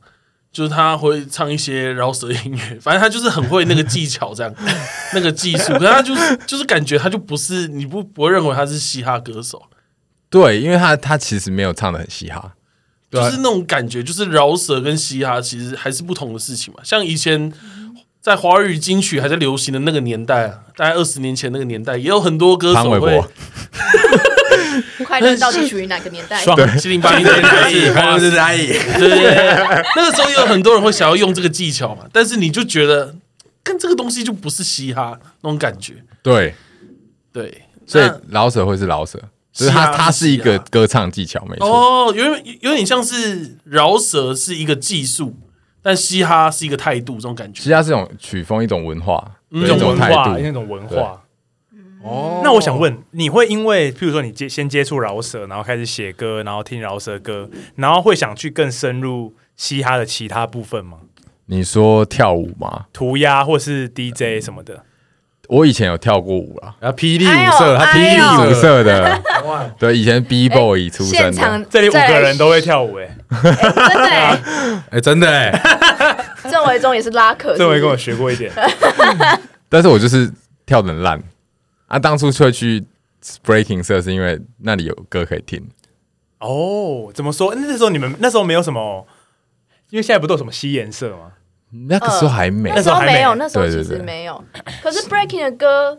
就是他会唱一些饶舌音乐，[LAUGHS] 反正他就是很会那个技巧这样，[LAUGHS] 那个技术，可是他就是就是感觉他就不是你不不会认为他是嘻哈歌手，对，因为他他其实没有唱的很嘻哈，对啊就是那种感觉，就是饶舌跟嘻哈其实还是不同的事情嘛。像以前在华语金曲还在流行的那个年代啊，大概二十年前那个年代，也有很多歌潘玮手会柏，[LAUGHS] 快乐到底属于哪个年代？[LAUGHS] 爽七零八零年代是花式是阿姨。对对对，那个时候也有很多人会想要用这个技巧嘛，但是你就觉得跟这个东西就不是嘻哈那种感觉。对，对，所以那饶舌会是饶舌，就是它嘻哈是它是一个歌唱技巧，没错。哦，有点有点像是饶舌是一个技术，但嘻哈是一个态度，这种感觉。嘻哈是一种曲风，一种文化，嗯一种文态化，度。那种文化。哦那我想，问，你会因为譬如说你接先接触饶舌，然后开始写歌，然后听饶舌歌，然后会想去更深入嘻哈的其他部分吗？你说跳舞吗？涂鸦或是 DJ 什么的？我以前有跳过舞啦，然后霹雳舞社，他霹雳哎呦。舞舞社，的，哇，对，以前 B boy 出身的，这里五个人都会跳舞、哎，真的欸，哎，真的哎，[LAUGHS] 郑维忠也是拉客，[LAUGHS] 郑维跟我是学过一点。但是我就是跳的烂。啊。当初会去 breaking 社是因为那里有歌可以听，哦，怎么说？那时候你们那时候没有什么，因为现在不都有什么吸颜色吗？那个时候还美不是，那时候没有，那那时候其实没有。可是 breaking 的歌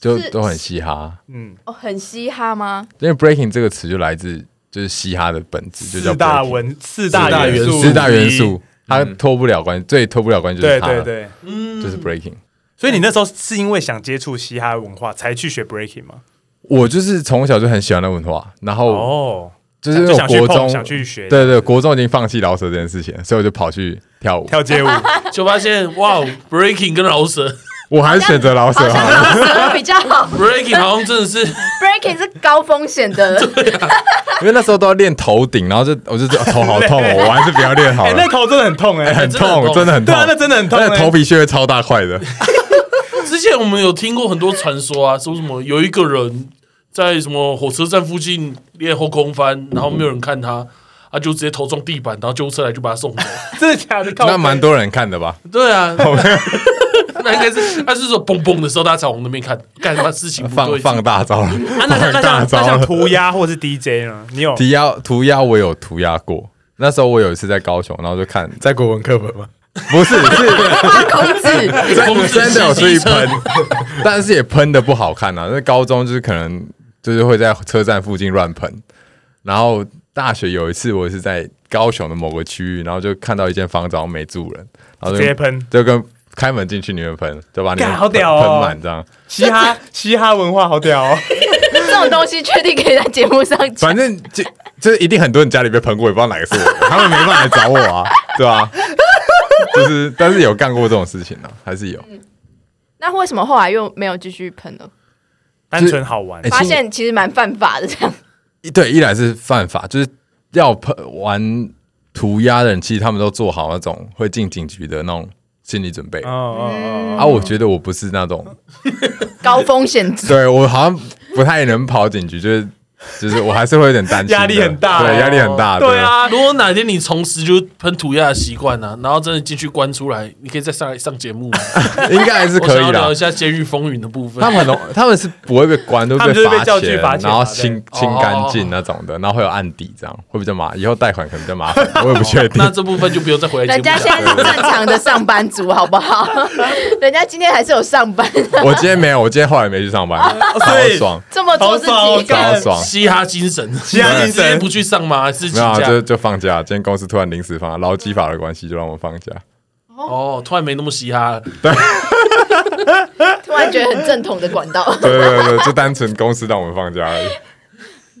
就是都很嘻哈。嗯，哦很嘻哈吗？因为 breaking 这个词就来自就是嘻哈的本质，就叫四大文四大四大元素，四大元素，它脱不了关系，最脱不了关系就是它，对对对。嗯，就是 breaking。所以你那时候是因为想接触嘻哈文化才去学 breaking 吗？我就是从小就很喜欢那文化，然后哦，就是就想去碰，我国中想去学，对对，国中已经放弃饶舌这件事情，所以我就跑去跳舞。跳街舞。[LAUGHS] 就发现哇，breaking 跟饶舌 [LAUGHS] 我还是选择饶舌好像好了，饶舌比较好，[LAUGHS] breaking 好像真的是，breaking 是高风险的。因为那时候都要练头顶，然后就我就觉得头好痛哦，我还是不要练好哎，了那。头真的很痛哎，很真的很痛，痛真的很痛那真的很痛哎。而且头皮屑会超大块的。之前我们有听过很多传说啊，说什么有一个人在什么火车站附近练后空翻，然后没有人看他，他就直接头撞地板，然后救护车来就把他送走。[LAUGHS] 真的假的？[LAUGHS] 那蛮多人看的吧？对啊，[LAUGHS] 那应该是他是说嘣嘣的时候，大家才往那边看，干什么事情不放对劲放大招了，啊，那像那放大招像那像。涂鸦或是 DJ 呢？你有涂鸦涂鸦我有涂鸦过，那时候我有一次在高雄，然后就看，在国文课本吗？不是是花公子，真的有出去喷，但是也喷的不好看啊。那高中就是可能就是会在车站附近乱喷，然后大学有一次我是在高雄的某个区域，然后就看到一间房子好像没住人，然后就直接喷就跟开门进去里面喷，就把你好屌哦喷满这样。嘻哈嘻哈文化好屌哦！这种东西确定可以在节目上讲反？正就就是一定很多人家里被喷过，也不知道哪个是我的，他们没办法来找我啊，[LAUGHS] 对吧、就是，但是有干过这种事情呢、还是有。那为什么后来又没有继续喷呢？单纯好玩哎，发现其实蛮犯法的，这样一对，一来是犯法，就是要喷玩涂鸦的人，其实他们都做好那种会进警局的那种心理准备。哦哦哦，啊，我觉得我不是那种，高风险值。对我好像不太能跑警局，就是就是我还是会有点担心，压力很大对，哦压力很大，对啊，如果哪天你重拾就喷涂鸦的习惯呢，然后真的进去关出来，你可以再上来上节目 [LAUGHS] 应该还是可以的我想要聊一。下监狱风云的部分。他们很容，他们是不会被关，都被罚钱然后清清干净那种的，然后会有案底，这样会比较麻，以后贷款可能比较麻烦，我也不确定 [LAUGHS] 那。这部分就不用再回来人家现在。是正常的上班族，好不好？[LAUGHS] 人家今天还是有上班，我今天没有，我今天后来没去上班，好爽，这么做自己。好爽。嘻哈精神，嘻哈精神不去上吗？是没有啊，假？就就放假。今天公司突然临时放，劳基法的关系，就让我们放假。哦，突然没那么嘻哈了。[LAUGHS] 突然觉得很正统的管道。[LAUGHS] 对对对，就单纯公司让我们放假而已。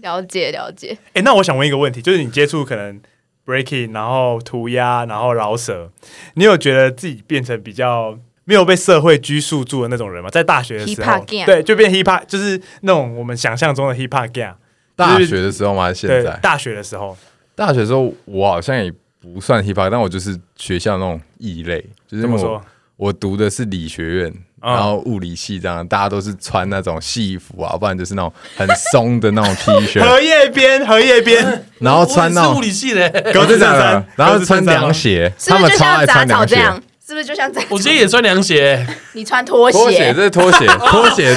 了解了解，哎，那我想问一个问题，就是你接触可能 breaking，然后涂鸦，然后饶舌，你有觉得自己变成比较没有被社会拘束住的那种人吗？在大学的时候对，就变 hip hop，就是那种我们想象中的 hip hop gang。大学的时候吗？现在，？大学的时候，大学的时候，我好像也不算 hip hop，但我就是学校那种异类，就是我这么说，我读的是理学院，嗯。然后物理系这样，大家都是穿那种戏服啊，不然就是那种很松的那种 T 恤，[LAUGHS] 荷叶边，荷叶边，[LAUGHS] 然后穿那种物理系 [LAUGHS] 的，格子衬衫。然后穿凉鞋，他们超爱穿凉鞋。是不是就像这样？我今天也穿凉鞋，你穿拖鞋。拖鞋，这是拖鞋，拖鞋，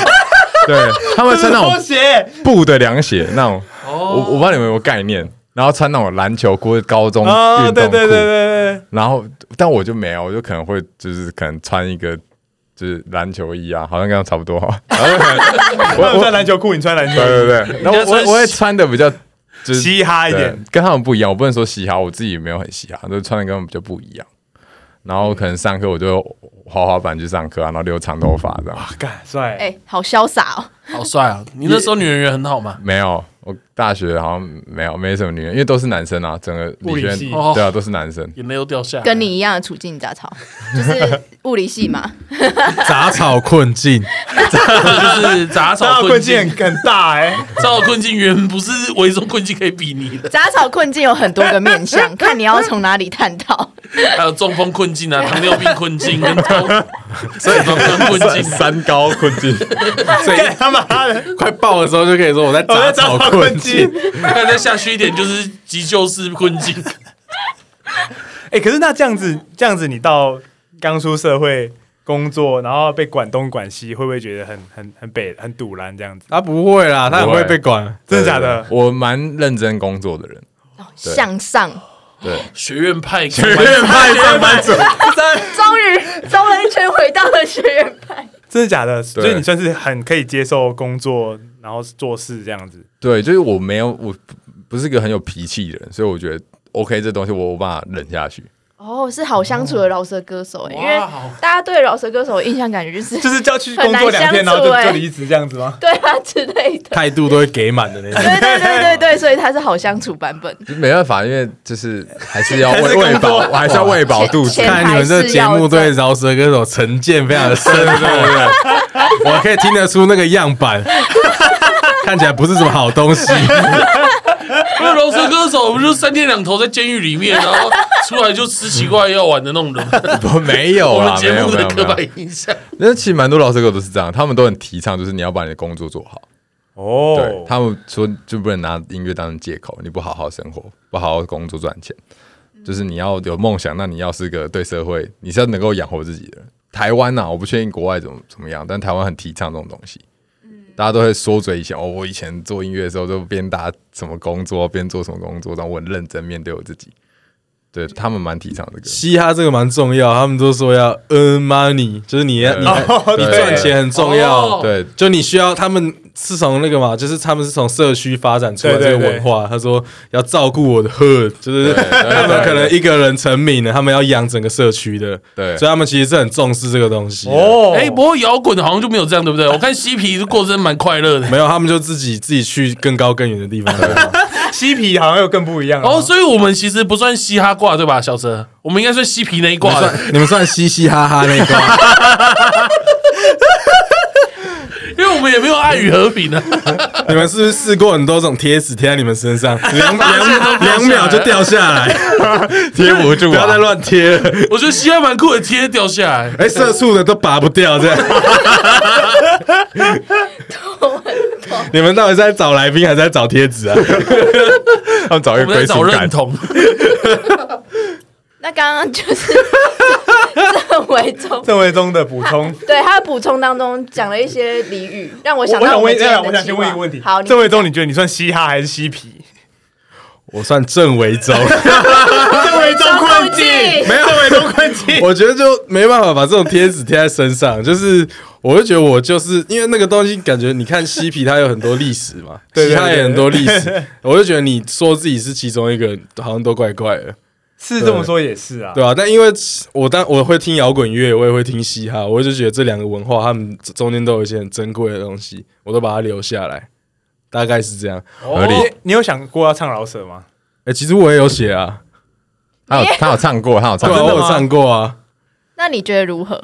[LAUGHS] 对他们穿那种鞋，布的凉鞋，那种我哦，我不知道你们有没有概念，然后穿那种篮球裤、高中哦，运动对对对对，对，然后但我就没有，我就可能会就是可能穿一个就是篮球衣啊，好像跟他差不多。[LAUGHS] 哈，我穿篮球裤，你穿篮球对，对对，然后我我我会穿的比较就是嘻哈一点，跟他们不一样，我不能说嘻哈，我自己也没有很嘻哈，就是穿的跟他们比较不一样。然后可能上课我就滑滑板去上课啊，然后留长头发这样。哇，干帅！哎、好潇洒哦！好帅啊！你那时候女人缘很好吗？没有，我大学好像没有没什么女人，因为都是男生啊，整个学物理系对啊都是男生。眼泪都掉下来。跟你一样的处境，杂草就是物理系嘛。[LAUGHS] 杂草困境，就是杂草困境很，大哎，杂草困境远不是围中困境可以比拟的，杂草困境有很多个面向，[LAUGHS] 看你要从哪里探讨。还有中风困境啊、[LAUGHS] 糖尿病困境跟高所以中风困境。三高困境，所以他妈的！快爆的时候就可以说我在杂草困困境境。[LAUGHS] 那再下去一点就是急救室困境。[LAUGHS] 哎，可是那这样子，这样子，你到刚出社会工作，然后被管东管西，会不会觉得很很很北很堵然这样子？他不会啦，他很会被管。真的假的？我蛮认真工作的人，对向上，对，学院派，学学院派上班族，[LAUGHS] 终于兜了一圈回到了学院派。真的假的？所以你算是很可以接受工作，然后做事这样子。对，就是我没有，我不不是个很有脾气的人，所以我觉得 OK 这东西我有办法忍下去。哦，是好相处的饶舌歌手哎，因为大家对饶舌歌手的印象感觉就是 [LAUGHS] 就是叫去工作两天，然后就就离职这样子吗？[LAUGHS] 对啊之类的。态度都会给满的那种。对对对对对，所以他是好相处版本。就没办法，因为就是还是要 [LAUGHS] 喂喂饱，我还是要喂饱肚子钱。看来你们这个节目对饶舌歌手成见非常的深，对不对？我可以听得出那个样板，看起来不是什么好东西。[LAUGHS] 因为饶舌歌手不就三天两头在监狱里面，然后出来就吃奇怪药丸的那种人，我没有我们啦，没有 [LAUGHS] 节目的刻板。印象。那其实蛮多老师哥都是这样，他们都很提倡，就是你要把你的工作做好。对哦，他们说，就不能拿音乐当成借口，你不好好生活，不好好工作赚钱，就是你要有梦想，那你要是个对社会，你是要能够养活自己的人。台湾呐、我不确定国外怎么怎么样，但台湾很提倡这种东西。大家都会缩嘴以前哦，我以前做音乐的时候都边打什么工作边做什么工作，然后我很认真面对我自己。对他们蛮提倡这个，嘻哈这个蛮重要，他们都说要 earn money，就是你要你哦你赚钱很重要哦。对就你需要，他们是从那个嘛，就是他们是从社区发展出来这个文化。他说要照顾我的 hood，就是 [LAUGHS] 他们可能一个人成名了，他们要养整个社区的，对所以他们其实是很重视这个东西。哦，哦，哎，不过摇滚好像就没有这样，对不对？我看嬉皮过得真的蛮快乐的。没有，他们就自己自己去更高更远的地方。[LAUGHS] 嬉皮好像又更不一样了哦，所以我们其实不算嘻哈挂，对吧，小哲？我们应该算嬉皮那一挂的。你们算嘻嘻哈哈那一挂，因为我们也没有爱与和平啊。[LAUGHS] 你们是不是试过很多种贴纸贴在你们身上，两两两秒就掉下来，贴不住不要再啊。乱贴了。我觉得嘻哈蛮酷的，贴掉下来。哎，社畜的都拔不掉，这样。你们到底是在找来宾还是在找贴纸啊？[LAUGHS] 他们找一个归属感，认同。[LAUGHS] 那刚刚就是 [LAUGHS] 郑维忠，郑维忠的补充。对他的补充当中讲了一些俚语，让我我想到想问，一下我想先问一个问题。好，郑维忠，你觉得你算嘻哈还是嬉皮？我算正维中，[LAUGHS] 正维中困境，没有郑维中困境。[LAUGHS] 我觉得就没办法把这种贴纸贴在身上，就是我就觉得我就是因为那个东西，感觉你看嬉皮它有很多历史嘛，[LAUGHS] 对对嘻哈也很多历史，我就觉得你说自己是其中一个，好像都怪怪的。是这么说也是啊。对啊，但因为我当我会听摇滚乐，我也会听嘻哈，我就觉得这两个文化，他们中间都有一些很珍贵的东西，我都把它留下来，大概是这样。合理你你有想过要唱老舍吗？哎、其实我也有写啊，他有他有唱过，他有唱对啊，过我有唱过啊，那你觉得如何？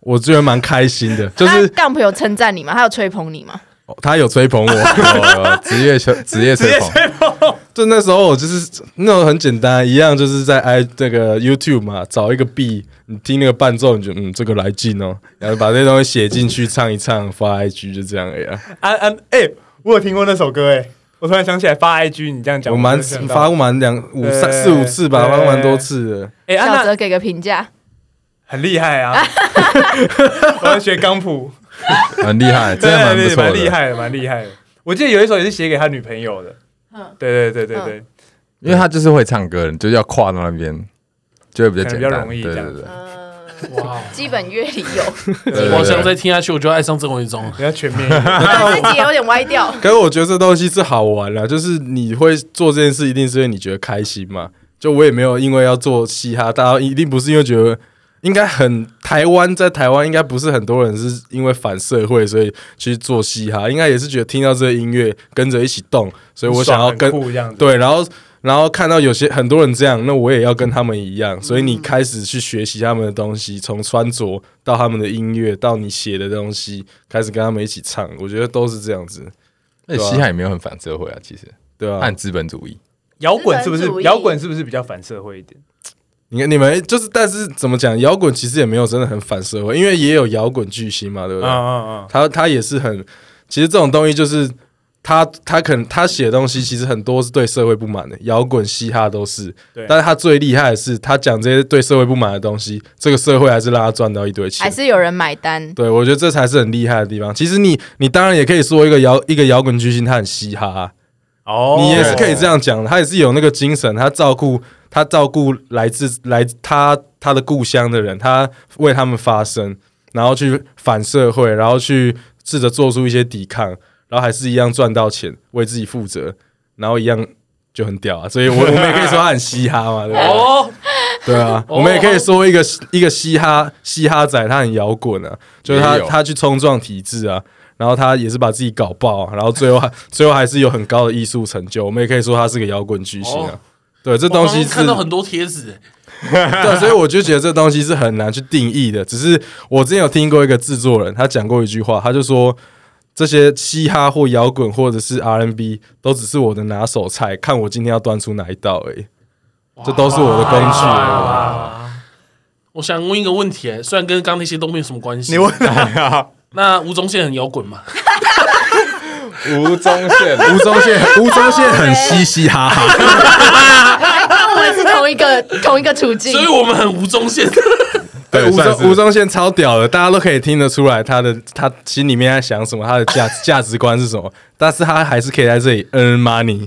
我觉得蛮开心的，就那是、杠朋友称赞你吗？他有吹捧你吗？哦他有吹捧我，[LAUGHS] 哦职业吹 [LAUGHS] 职业吹捧，就那时候我就是那种很简单，一样就是在 i 这个 YouTube 嘛，找一个 B，你听那个伴奏，你就嗯这个来劲哦，然后把这些东西写进去唱一唱，发 IG 就这样而已、啊。安安，哎，我有听过那首歌，哎，我突然想起来发 IG，你这样讲，我蛮发过蛮两五三四五次吧，对。发过蛮多次的。哎，小泽给个评价，很厉害啊！[LAUGHS] 我要学钢谱，很厉害，真的蛮蛮厉害的，蛮厉害的。我记得有一首也是写给他女朋友的，嗯。对对对对对，因为他就是会唱歌，你就是要跨到那边，就会比较简单，比较容易对对对。基本乐理有，我好像再听下去，我就爱上郑伟忠。比较全面一点。但自己也有点歪掉。可是我觉得这东西是好玩啦，就是你会做这件事，一定是因为你觉得开心嘛。就我也没有因为要做嘻哈，大家一定不是因为觉得应该很台湾，在台湾应该不是很多人是因为反社会所以去做嘻哈，应该也是觉得听到这个音乐跟着一起动，所以我想要跟这样。对，然后然后看到有些很多人这样，那我也要跟他们一样，所以你开始去学习他们的东西，从穿着到他们的音乐，到你写的东西，开始跟他们一起唱，我觉得都是这样子，那西海也没有很反社会啊，其实对啊、按资本主义。摇滚是不是摇滚是不是比较反社会一点？你看你们就是，但是怎么讲，摇滚其实也没有真的很反社会，因为也有摇滚巨星嘛，对不对？嗯嗯嗯，他他也是很，其实这种东西就是他他可能他写的东西其实很多是对社会不满的，摇滚、嘻哈都是。对但是他最厉害的是，他讲这些对社会不满的东西，这个社会还是让他赚到一堆钱还。是有人买单。对，我觉得这才是很厉害的地方。其实你你当然也可以说一个摇一个摇滚巨星他很嘻哈啊、哦，你也是可以这样讲的，他也是有那个精神，他照顾他照顾来自来他他的故乡的人，他为他们发声，然后去反社会，然后去试着做出一些抵抗，然后还是一样赚到钱，为自己负责，然后一样就很屌啊！所以我 [LAUGHS] 我们也可以说他很嘻哈嘛，对不对？哦，对啊，哦我们也可以说一个一个嘻哈嘻哈仔，他很摇滚啊，就是他他去冲撞体制啊，然后他也是把自己搞爆、啊，然后最后还 [LAUGHS] 最后还是有很高的艺术成就，我们也可以说他是个摇滚巨星啊。哦对，这东西看到很多帖子，[LAUGHS] 对，所以我就觉得这东西是很难去定义的。只是我之前有听过一个制作人，他讲过一句话，他就说这些嘻哈或摇滚或者是 R&B 都只是我的拿手菜，看我今天要端出哪一道而已。这都是我的工具我想问一个问题，哎虽然跟刚刚那些都没有什么关系，你问啊，那吴宗宪很摇滚嘛？吴宗宪，吴宗宪，吴宗宪很嘻嘻哈哈，[LAUGHS] 跟我们是同一个同一个处境所。以我们很吴宗宪。对，吴宗吴宗宪超屌的，大家都可以听得出来他的他心里面在想什么，他的价价值观是什么，但是他还是可以在这里 earn money，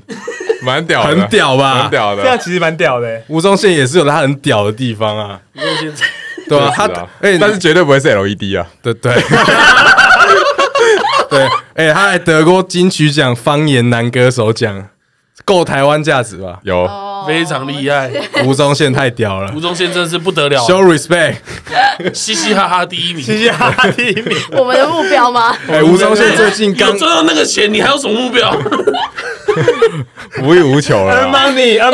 蛮屌的，很屌吧很屌的。这样其实蛮屌的。吴宗宪也是有他很屌的地方啊，吴宗宪对啊，他哎，但是绝对不会是 LED 啊。对对 [LAUGHS] 对，哎，他还得过金曲奖方言男歌手奖，够台湾价值吧？有，哦非常厉害，吴宗宪太屌了吴宗宪真的是不得了，，show respect，嘻嘻哈哈第一名。嘻嘻哈哈第一名，我们的目标吗？[LAUGHS] 哎，吴宗宪最近刚有赚到那个钱，你还有什么目标？无欲无求了 money，然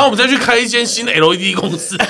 后我们再去开一间新的 LED 公司。[LAUGHS]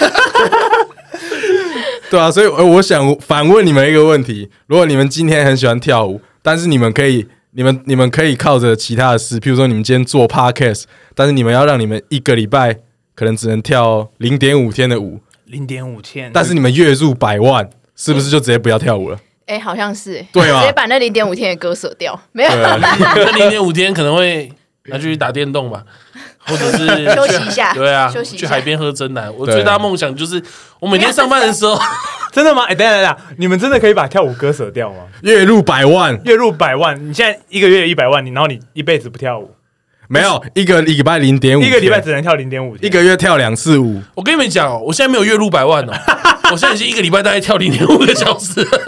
对啊，所以呃我想反问你们一个问题：如果你们今天很喜欢跳舞，但是你们可以，你们你们可以靠着其他的事，譬如说你们今天做 podcast，但是你们要让你们一个礼拜可能只能跳零点五天的舞，零点五天，但是你们月入百万，是不是就直接不要跳舞了？哎，好像是，哎对啊直接把那零点五天也割舍掉，没有。对啊，[LAUGHS] 那零点五天可能会拿去打电动吧，[LAUGHS] 或者是休息一下。对啊，休息一下。去海边喝真奶。我对最大梦想就是，我每天上班的时候，[LAUGHS] 真的吗？哎，等一下等一下，你们真的可以把跳舞割舍掉吗？月入百万。月入百万，你现在一个月一百万，你然后你一辈子不跳舞，没有一个礼拜零点五，一个礼拜只能跳零点五，一个月跳两次舞，我跟你们讲哦，我现在没有月入百万哦，[LAUGHS] 我现在已经一个礼拜大概跳零点五个小时了。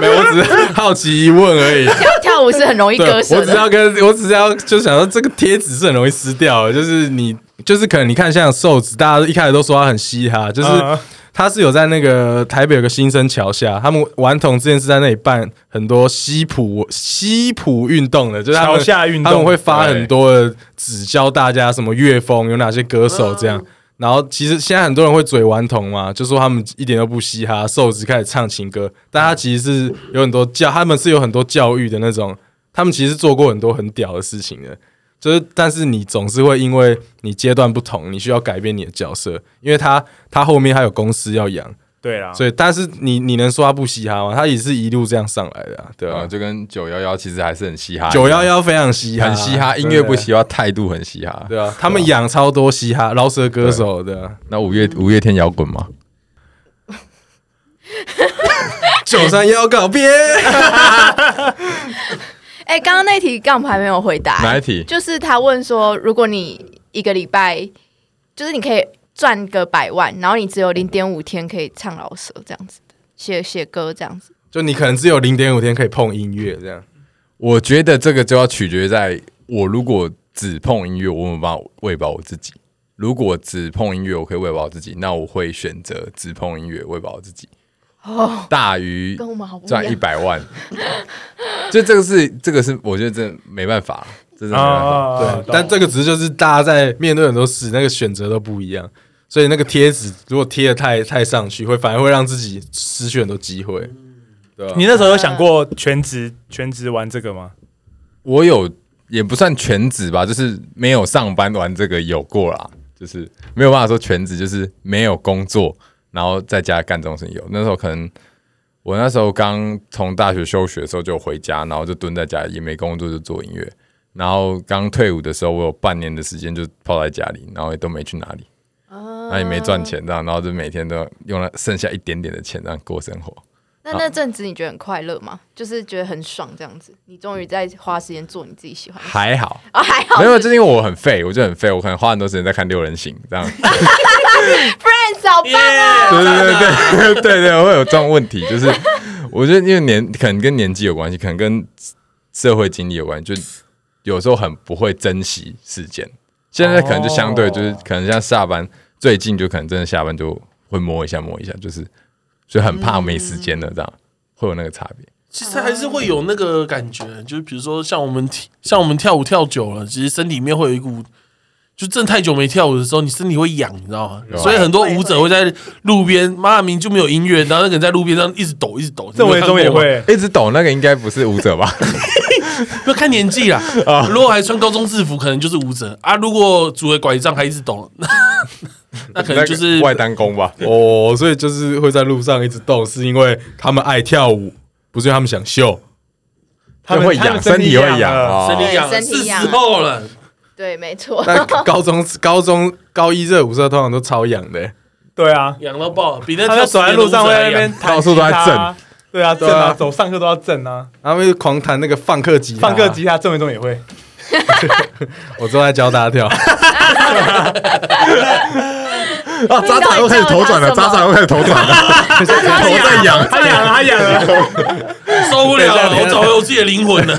没有，我只是好奇一问而已。[LAUGHS] 跳跳舞是很容易对，割舍。我只要跟我只是要就想说这个贴纸是很容易撕掉的，就是你就是可能你看像瘦子，大家一开始都说他很嘻哈，就是嗯他是有在那个台北有个新生桥下，他们顽童之前是在那里办很多西普西普运动的，就是他们桥下运动他们会发很多的纸教大家什么乐风有哪些歌手这样。然后其实现在很多人会嘴顽童嘛，就说他们一点都不嘻哈，瘦子开始唱情歌，但他其实是有很多教，他们是有很多教育的那种，他们其实做过很多很屌的事情的。就是，但是你总是会因为你阶段不同，你需要改变你的角色，因为他他后面还有公司要养，对啊，所以但是你你能说他不嘻哈吗？他也是一路这样上来的、啊，对吧、啊，就跟九幺幺其实还是很嘻哈，九幺幺非常嘻哈，很嘻哈，音乐不嘻哈，态度很嘻哈。对啊，他们养超多嘻哈饶舌歌手的、啊，那五月五月天摇滚吗？[LAUGHS] 九三幺告别。[LAUGHS] 哎，刚刚那题杠牌没有回答，哪一题？就是他问说，如果你一个礼拜，就是你可以赚个百万，然后你只有零点五天可以唱老舌这样子，写写歌这样子。就你可能只有零点五天可以碰音乐这样。我觉得这个就要取决在我如果只碰音乐，我有没有办法喂饱我自己。如果只碰音乐，我可以喂饱自己，那我会选择只碰音乐喂饱自己，哦，大于赚一。百万。就这个是这个是，我觉得这没办法，这真的没办法。啊对，但这个只是就是大家在面对很多事，那个选择都不一样，所以那个贴纸如果贴的太太上去，会反而会让自己失去很多机会，对吧？你那时候有想过全职全职玩这个吗？我有也不算全职吧，就是没有上班玩这个有过啦，就是没有办法说全职，就是没有工作，然后在家干这种事情有。那时候可能我那时候刚从大学休学的时候就回家，然后就蹲在家里也没工作就做音乐。然后刚退伍的时候，我有半年的时间就泡在家里，然后也都没去哪里，那也没赚钱这样，然后就每天都用了剩下一点点的钱这样过生活。那那阵子你觉得很快乐吗？就是觉得很爽这样子，你终于在花时间做你自己喜欢的事。还好，哦，还好没有，就是因为我很废，我就很废，我可能花很多时间在看六人行这样。，Friends 好棒啊！[LAUGHS] 对对对对对对，会有这种问题，就是我觉得因为年可能跟年纪有关系，可能跟社会经历有关系，就有时候很不会珍惜时间。现在可能就相对就是可能像下班，最近就可能真的下班就会摸一下摸一下，就是所以很怕没时间了，这样会有那个差别。其实还是会有那个感觉，就是比如说像我们像我们跳舞跳久了，其实身体里面会有一股，就真太久没跳舞的时候，你身体会痒，你知道吗？啊所以很多舞者会在路边，妈明就没有音乐，然后那个人在路边上一直抖，一直抖。郑维忠也会，一直抖那个应该不是舞者吧？要看年纪啦。如果还穿高中制服，可能就是舞者啊；如果拄着拐杖还一直抖，[LAUGHS] 那那可能就是外单工吧。哦，所以就是会在路上一直动，是因为他们爱跳舞，不是因为他们想秀。他们会痒，身体会痒。身体痒，对身体是痒时候了。对，没错。但 [LAUGHS] 高中高中高一热舞社通常都超痒的、对啊，痒到爆，比那他跳在走在路上会在那边弹到处都在吉他震，对啊，震对啊啊，走上课都要震啊，他们会狂弹那个放克吉他，放课吉他，郑维忠也会。[LAUGHS] 我正在教大家跳。[LAUGHS] 啊，渣渣又开始头转了，渣渣又开始头转了，头在痒。他痒了，他痒了。[LAUGHS] 受不了了，我找回我自己的灵魂了。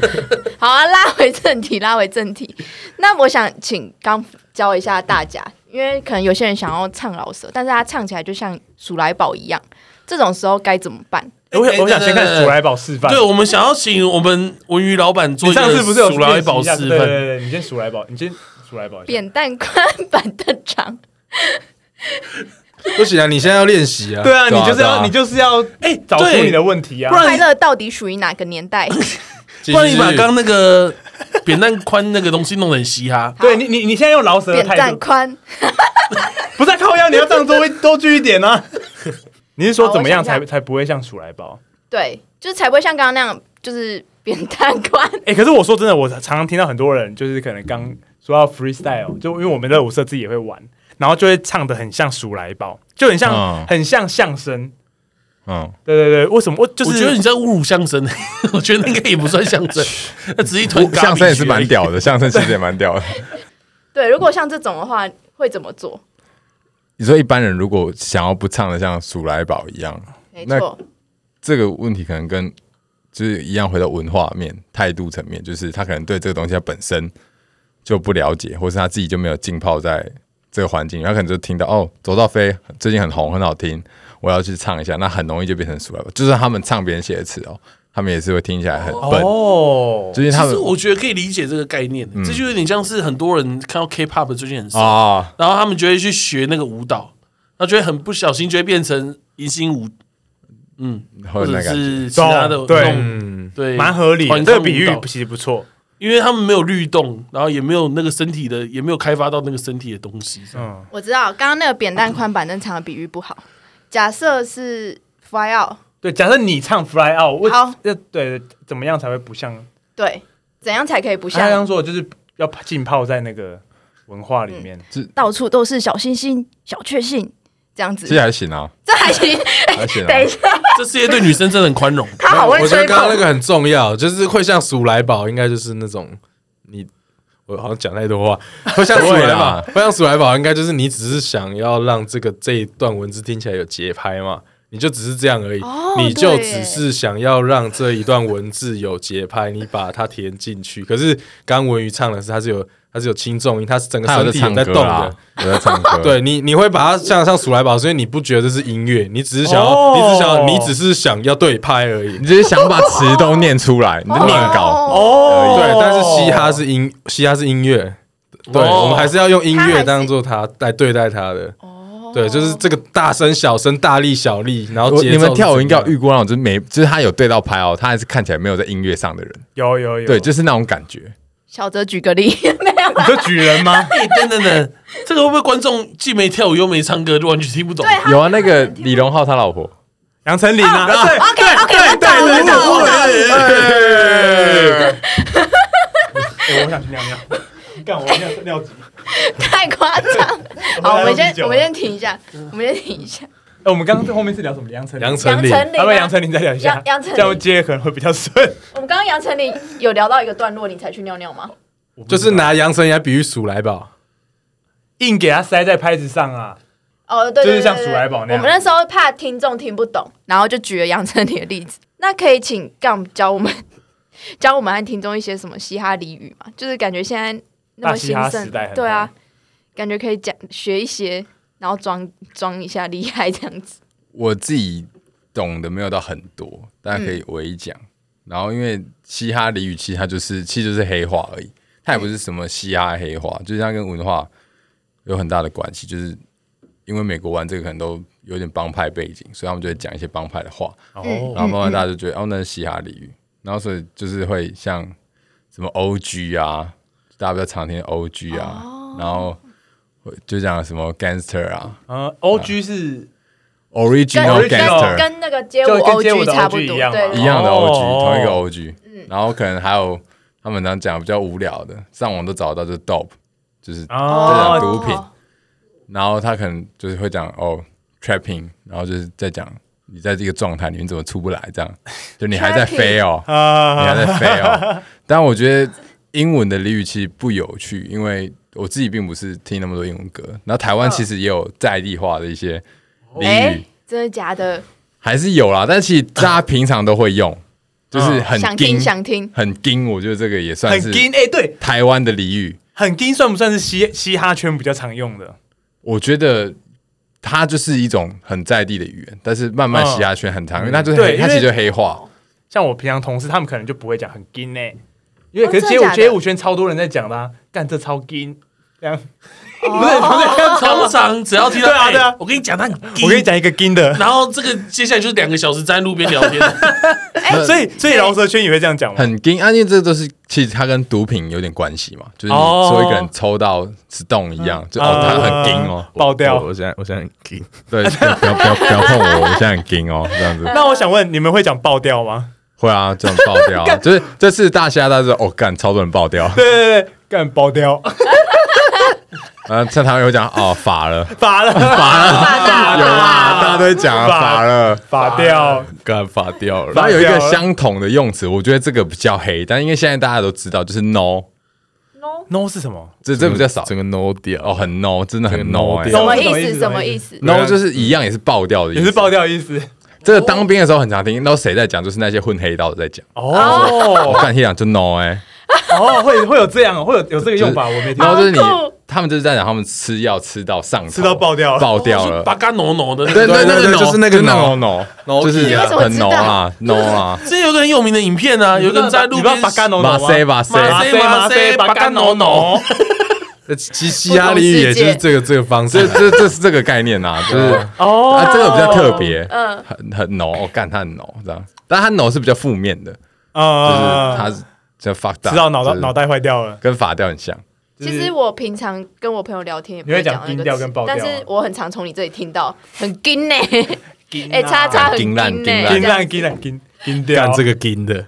[LAUGHS] 好啊，拉回正题，拉回正题。那我想请刚教一下大家，因为可能有些人想要唱老舌，但是他唱起来就像鼠来宝一样，这种时候该怎么办？我想我想先看鼠来宝示范。对，我们想要请我们文娱老板做你一个上次不是有鼠来宝示范？对对，你先鼠来宝，你先鼠来宝。扁担宽，[LAUGHS] 板凳长。[LAUGHS] 不行啊，你现在要练习啊。对啊，你就是要你就是要哎，找出你的问题啊不。然快乐到底属于哪个年代？不然你把刚刚那个扁担宽那个东西弄得很嘻哈，对你你你现在用饶舌的扁态度，担宽，[LAUGHS] 不是啊靠腰，你要这样 [LAUGHS] 多多聚一点啊。你是说怎么样才才不会像鼠来宝？对，就是才不会像刚刚那样，就是扁担宽。哎、可是我说真的，我常常听到很多人就是可能刚说到 freestyle，就因为我们的舞社自己也会玩，然后就会唱的很像鼠来宝，就很像、嗯很像相声。嗯，对对对，为什么我就是我觉得你在侮辱相声，[LAUGHS] 我觉得那个也不算相声，[LAUGHS] 那只是一团我相声也是蛮屌。的，相声其实也蛮屌的。[LAUGHS] 对，如果像这种的话，会怎么做？你说一般人如果想要不唱的像鼠来宝一样，那没错，这个问题可能跟就是一样回到文化面、态度层面，就是他可能对这个东西他本身就不了解，或是他自己就没有浸泡在这个环境，他可能就听到哦，走到飞最近很红，很好听，我要去唱一下，那很容易就变成鼠来宝。就算他们唱别人写的词哦，他们也是会听起来很笨，哦，最近他们其实我觉得可以理解这个概念，这就有点像是很多人看到 K-pop 最近很红，啊，然后他们就会去学那个舞蹈，然后就会很不小心就会变成迎新舞，嗯，或者。是其他的懂对蛮合理的。团这个比喻其实不错。因为他们没有律动，然后也没有那个身体的，也没有开发到那个身体的东西。嗯，我知道刚刚那个扁担宽板凳长的比喻不好。假设是 fly out，对，假设你唱 Fly Out，我好呃对怎么样才会不像？对，怎样才可以不他刚像刚说的就是要浸泡在那个文化里面。到处都是小星星、小确幸这样子？还行啊，这还行。[LAUGHS] 还行啊等。一下，这世界对女生真的很宽容。他好会我觉得。刚刚那个很重要，就是会像鼠来宝，应该就是那种你。我好像讲太多话，[LAUGHS] 会像鼠来不会啦宝，会像鼠来宝，应该就是你只是想要让这个这一段文字听起来有节拍嘛，你就只是这样而已，哦你就对耶只是想要让这一段文字有节拍，你把它填进去。可是刚刚文瑜唱的是，它是有它是有轻重音，它是整个他有在身体有唱在动的。，有在唱歌。对你，你会把它像像数来宝，所以你不觉得这是音乐，你只是想要，哦你只是想要，你只是想要对拍而已。你只是想把词都念出来，你就念稿。哦，对，但是嘻哈是音，嘻哈是音乐，对，哦我们还是要用音乐当做它来对待它的。哦对，就是这个大声、小声、大力、小力，然后你们跳舞应该有是遇过那种，就是没，就是他有对到拍哦，他还是看起来没有在音乐上的人，有有有，对，就是那种感觉。小泽举个例，没 [LAUGHS] 有你就举人吗？哎，等等等，这个会不会观众既没跳舞又没唱歌，就完全听不懂？对有啊，那个李荣浩他老婆，杨丞琳啊，对 OK OK，我懂我懂我懂，[LAUGHS] 哎我想去尿尿，干我尿尿急。[LAUGHS] 太夸张。好，我们先我们先停一下，我们先停一下。哎，我们刚刚在后面是聊什么？杨丞琳，杨丞琳，杨丞琳啊，要不然杨丞琳再聊一下杨，杨丞这样琳，接可能会比较顺。[LAUGHS] 我们刚刚杨丞琳有聊到一个段落，你才去尿尿吗？就是拿杨丞琳来比喻鼠来宝。硬给他塞在拍子上啊。哦，对对对，就是像对鼠来宝那样我们那时候怕听众听不懂，然后就举了杨丞琳的例子。那可以请杠教我们教我们和听众一些什么嘻哈俚语嘛？就是感觉现在那么兴嘻哈盛时代很，对啊，感觉可以讲学一些，然后装装一下厉害这样子。我自己懂的没有到很多，大家可以微讲。然后因为嘻哈俚语其实它就是其实就是黑话而已，它也不是什么嘻哈黑话，就是它跟文化有很大的关系。就是因为美国玩这个可能都有点帮派背景，所以他们就会讲一些帮派的话，哦，然后慢慢大家就觉得、哦那是嘻哈俚语，然后所以就是会像什么 OG 啊，大家比较常听的 OG 啊，然后会就讲什么 gangster 啊？呃，O G 是，original 跟 gangster。跟那个街舞就跟街舞 OG 的差不 OG 多，一样嘛对对一样的哦。OG，、同一个 OG，、然后可能还有他们常讲比较无聊的，上网都找得到，就是 dope，就是哦这种毒品。然后他可能就是会讲哦 trapping，然后就是在讲你在这个状态里面怎么出不来，这样。就你还在飞哦，你还啊，在飞哦。但我觉得英文的俚语其实不有趣，因为我自己并不是听那么多英文歌，然后台湾其实也有在地化的一些俚哎语，，真的假的？还是有啦，但其实大家平常都会用，就是很想听硬想听，很听，我觉得这个也算是很金哎，对，台湾的俚语。很听算不算是嘻嘻哈圈比较常用的？我觉得它就是一种很在地的语言，但是慢慢嘻哈圈很常用，它就是它其实就黑化。像我平常同事，他们可能就不会讲很金呢，因为哦可是街舞街舞圈超多人在讲啦啊，干这超金，这样。不不是不是通常只要听到哎对啊对啊。我跟你讲，他很我跟你讲一个金的，然后这个接下来就是两个小时站在路边聊天，[LAUGHS] 所以所以饶舌圈也会这样讲吗？很硬，啊，因为这都是其实它跟毒品有点关系嘛，就是你哦。说一个人抽到 stone 一样，就哦啊他很硬哦，爆掉。我。我现在我现在很硬 [LAUGHS] 对，不要不要不要不要碰我，我现在很硬哦，这样子。[LAUGHS] 那我想问，你们会讲爆掉吗？会啊，这种爆掉啊，就是这次大虾大家说哦干，超多人爆掉，对对对，干爆掉，呃，在台湾有讲哦法了，罚了，法了，有啊，大家都会讲啊法法了。罚掉。干发掉了。然后有一个相同的用词，我觉得这个比较黑，但因为现在大家都知道，就是 no，no No 是什么？这这比较少整个 no 掉哦，很 no，真的很 no 哎、什么意思？什么意思？no 就是一样也是爆掉的意思，也是爆掉的意思。这个当兵的时候很常听，然后谁在讲？就是那些混黑道的在讲。我哦干一讲就 no 哎、哦，会会有这样，会有有这个用法，我没听过。然后就是你他们就是在讲他们吃药吃到上头吃到爆掉了。爆掉了。八嘎挪挪的那对个。对对对，就是那个 no no，就是很知 no 道。啊 no 啊，之前有个很有名的影片啊，有个人在路边你知道八嘎农马塞马塞，马塞马塞八嘎挪挪，呃嘻嘻哈俚语也就是这个这个方式这。这这是这个概念啊，[LAUGHS] 就是哦。啊这个比较特别，嗯，很很我干他很 no 这样，但他 no 是比较负面的，就是啊，他是叫 fuck up，知道脑袋就是脑袋坏掉了。跟法掉很像。其实我平常跟我朋友聊天也不你会讲讲那音调个词跟爆调啊。但是我很常从你这里听到很金呢，哎，哎 [LAUGHS] 叉叉很金烂呢，金烂。金烂金烂金金掉。干这个金的，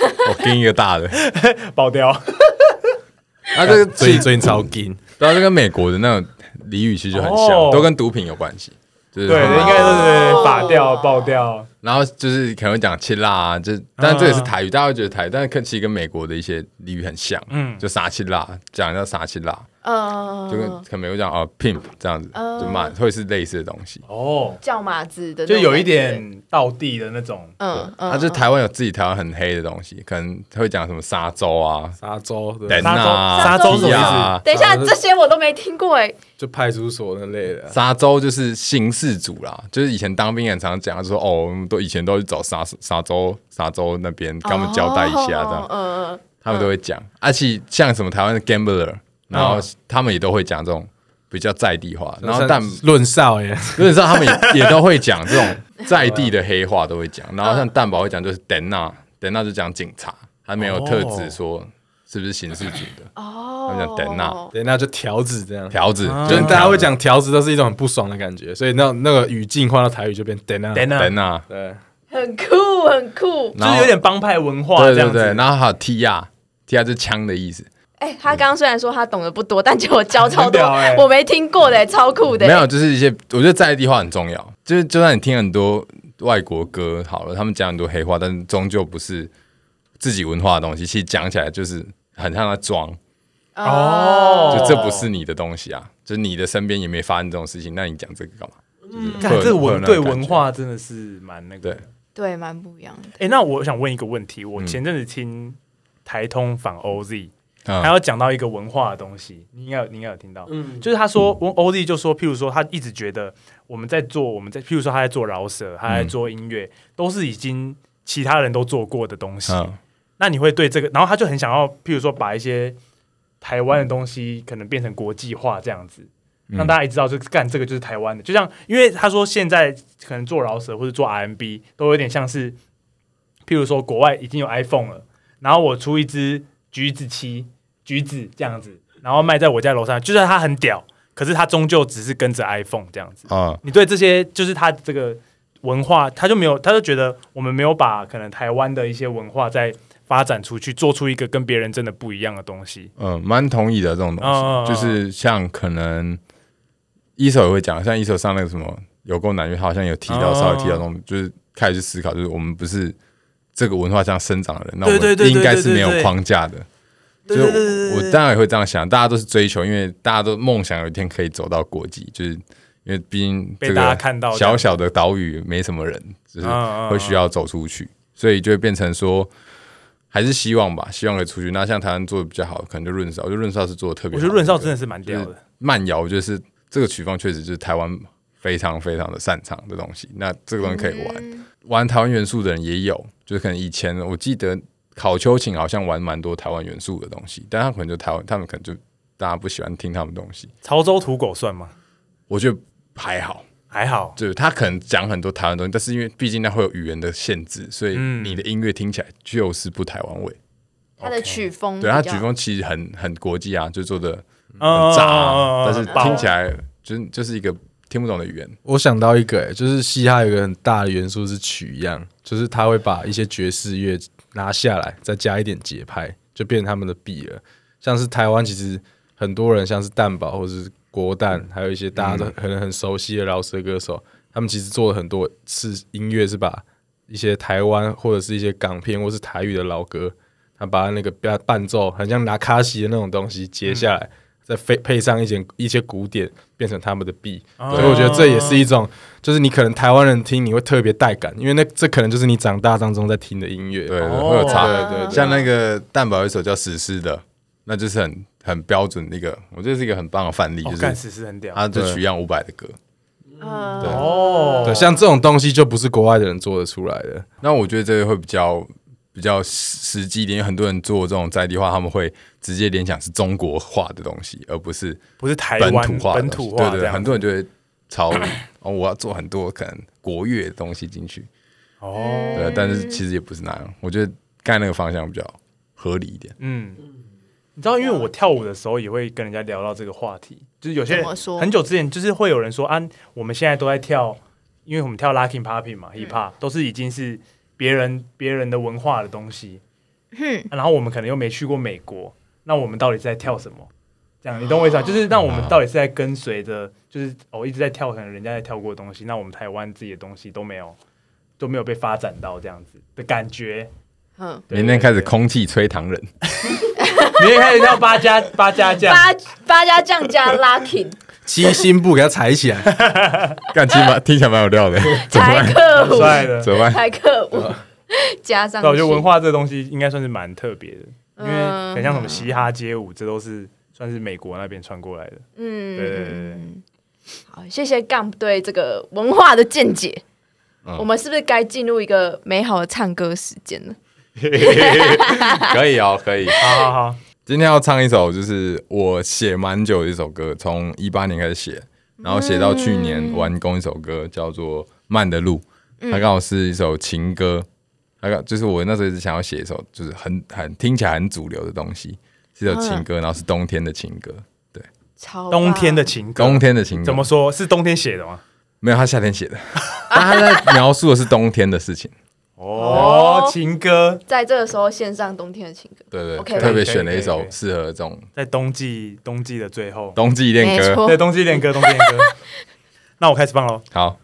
我金一个大的，[LAUGHS] 爆掉。[LAUGHS] 啊，这个最最近超金。对啊，这跟美国的那种俚语其实就很哦。像，都跟毒品有关系。就是对，应该是哦。法掉爆掉。然后就是可能会讲切辣啊，就但这也是台语，大家会觉得台语，但是跟其实跟美国的一些俚语很像，嗯。就撒切辣，讲叫撒切辣，呃，就跟可能美国讲啊 pimp 这样子，嗯就骂会是类似的东西。哦，叫马子的，就有一，点道地的那种。嗯嗯，啊，就台湾有自己台湾很黑的东西，可能会讲什么沙洲啊、沙洲等沙洲啊、沙洲什么意思啊。等一下，呃这些我都没听过哎，就派出所那类的啊。沙洲就是刑事组啦，就是以前当兵很常讲，就说哦，我们都以前都去找沙沙洲沙洲那边跟他们交代一下，这样、嗯嗯他们都会讲。而且像什么台湾的 gambler，然后嗯他们也都会讲这种比较在地话，然后但论少爷，基本上他们也也都会讲这种 [LAUGHS] 在地的黑话都会讲，然后像蛋宝会讲就是等娜，等娜就讲警察，还没有特指说是不是刑事局的哦，他们讲等娜对，那就条子这样。条子，啊。就大家会讲条子，都是一种很不爽的感觉，所以那那个语境换到台语就变等啊，等啊，等娜，对，很酷很酷。就是有点帮派文化这样子。对对对，然后还有 T R T R 就是枪的意思，哎，他刚刚虽然说他懂得不多，但结果教超多欸，我没听过的，超酷的。没有，就是一些我觉得在地化很重要，就是就算你听很多外国歌好了，他们讲很多黑话，但是终究不是自己文化的东西，其实讲起来就是很像在装。哦就这不是你的东西啊，就是你的身边也没发生这种事情，那你讲这个干嘛？看这文对文化真的是蛮那个对。对，蛮不一样的。哎，那我想问一个问题，我嗯前阵子听台通访 OZ，嗯还要讲到一个文化的东西，你应该有你应该有听到，嗯，就是他说欧弟就说，譬如说他一直觉得我们在做我们在，譬如说他在做饶舌，他在做音乐，都是已经其他人都做过的东西。嗯。那你会对这个，然后他就很想要，譬如说把一些台湾的东西可能变成国际化这样子，嗯。让大家也知道，就干这个就是台湾的。就像因为他说现在可能做饶舌或者做 RMB 都有点像是，譬如说国外已经有 iPhone 了，然后我出一支橘子七橘子这样子，然后卖在我家楼上，就算它很屌，可是它终究只是跟着 iPhone 这样子。嗯你对这些就是他这个文化，他就没有，他就觉得我们没有把可能台湾的一些文化再发展出去，做出一个跟别人真的不一样的东西。嗯，蛮同意的这种东西，就是像可能一手也会讲，像一手上那个什么有够难，因为他好像有提到哦稍微提到这种，就是开始去思考，就是我们不是这个文化上生长的人，那我们应该是没有框架的。对对对对我当然也会这样想，大家都是追求，因为大家都梦想有一天可以走到国际，就是因为毕竟被大家看到小小的岛屿没什么人，就是会需要走出去，所以就会变成说，还是希望吧，希望可以出去。那像台湾做的比较好，可能就润少，我觉得润少是做的特别好。我觉得润少真的是蛮屌的。慢摇，就是这个曲风确实就是台湾非常非常的擅长的东西。那这个东西可以玩，嗯玩台湾元素的人也有，就是可能以前我记得考秋琴好像玩蛮多台湾元素的东西，但他可能就台湾，他们可能就大家不喜欢听他们东西。潮州土狗算吗？我觉得还好，还好，就是他可能讲很多台湾东西，但是因为毕竟那会有语言的限制，所以嗯你的音乐听起来就是不台湾味。他的曲风对，他曲风其实很很国际啊，就做的嗯很炸啊，但是听起来就是就是一个听不懂的语言。我想到一个、欸，就是嘻哈有一个很大的元素是取样，就是他会把一些爵士乐拿下来，再加一点节拍，就变成他们的 B 了。像是台湾其实很多人，像是蛋堡或者是国蛋，还有一些大家都可能很熟悉的饶舌歌手，他们其实做了很多次音乐，是把一些台湾或者是一些港片或是台语的老歌，他把那个伴伴奏，很像拿卡西的那种东西截下来，再配配上一些一些古典，变成他们的 B。哦所以我觉得这也是一种，就是你可能台湾人听你会特别带感，因为那这可能就是你长大当中在听的音乐。对，会有差。对对对像那个蛋堡有一首叫《史诗》的，那就是很很标准的一个，我觉得是一个很棒的范例，就是史诗很屌。他就取样五百的歌。嗯对哦，对，像这种东西就不是国外的人做得出来的。那我觉得这个会比较比较实实际一点，因为很多人做这种在地化，他们会直接联想是中国化的东西，而不是不是台本湾土化的本东西。对对对，土化这样很多人就会朝 [COUGHS] 哦，我要做很多可能国乐的东西进去。哦，对，但是其实也不是那样。我觉得刚才那个方向比较合理一点。嗯，你知道，因为我跳舞的时候也会跟人家聊到这个话题，就是有些人很久之前就是会有人说啊，我们现在都在跳，因为我们跳 locking popping 嘛，hip hop 都是已经是别人别人的文化的东西，哼，啊然后我们可能又没去过美国，那我们到底是在跳什么？这样你懂我意思吗？就是那我们到底是在跟随着，就是我、哦、一直在跳，可能人家在跳过的东西，那我们台湾自己的东西都没有都没有被发展到这样子的感觉。嗯，明天开始空气吹糖人，[LAUGHS] 明天开始跳八加八加酱，八八加酱加 Lucky 七星布给它踩起来，[LAUGHS] 干起蛮听起来蛮有料的，[LAUGHS] 怎么台办？客舞，帅的。怎么办？台客舞加上我觉得文化这个东西应该算是蛮特别的，因为嗯很像什么嘻哈街舞，这都是算是美国那边传过来的。嗯，对对对好，谢谢 Gump 对这个文化的见解。嗯我们是不是该进入一个美好的唱歌时间了？[LAUGHS] 可以哦，可以。好好好，今天要唱一首，就是我写蛮久的一首歌，从一八年开始写，然后写到去年完工一首歌，叫做《慢的路》，它刚好是一首情歌。它刚就是我那时候一直想要写一首，就是很很听起来很主流的东西，是一首情歌，然后是冬天的情歌，对超冬天的情歌，冬天的情歌怎么说？是冬天写的吗？没有？他夏天写的，[LAUGHS] 但他在描述的是冬天的事情。哦，情歌。在这个时候献上冬天的情歌，对对 OK，特别选了一首适合这种在冬季冬季的最后，冬季恋歌。错。对，冬季恋歌，冬季恋歌。[LAUGHS] 那我开始放喽。好，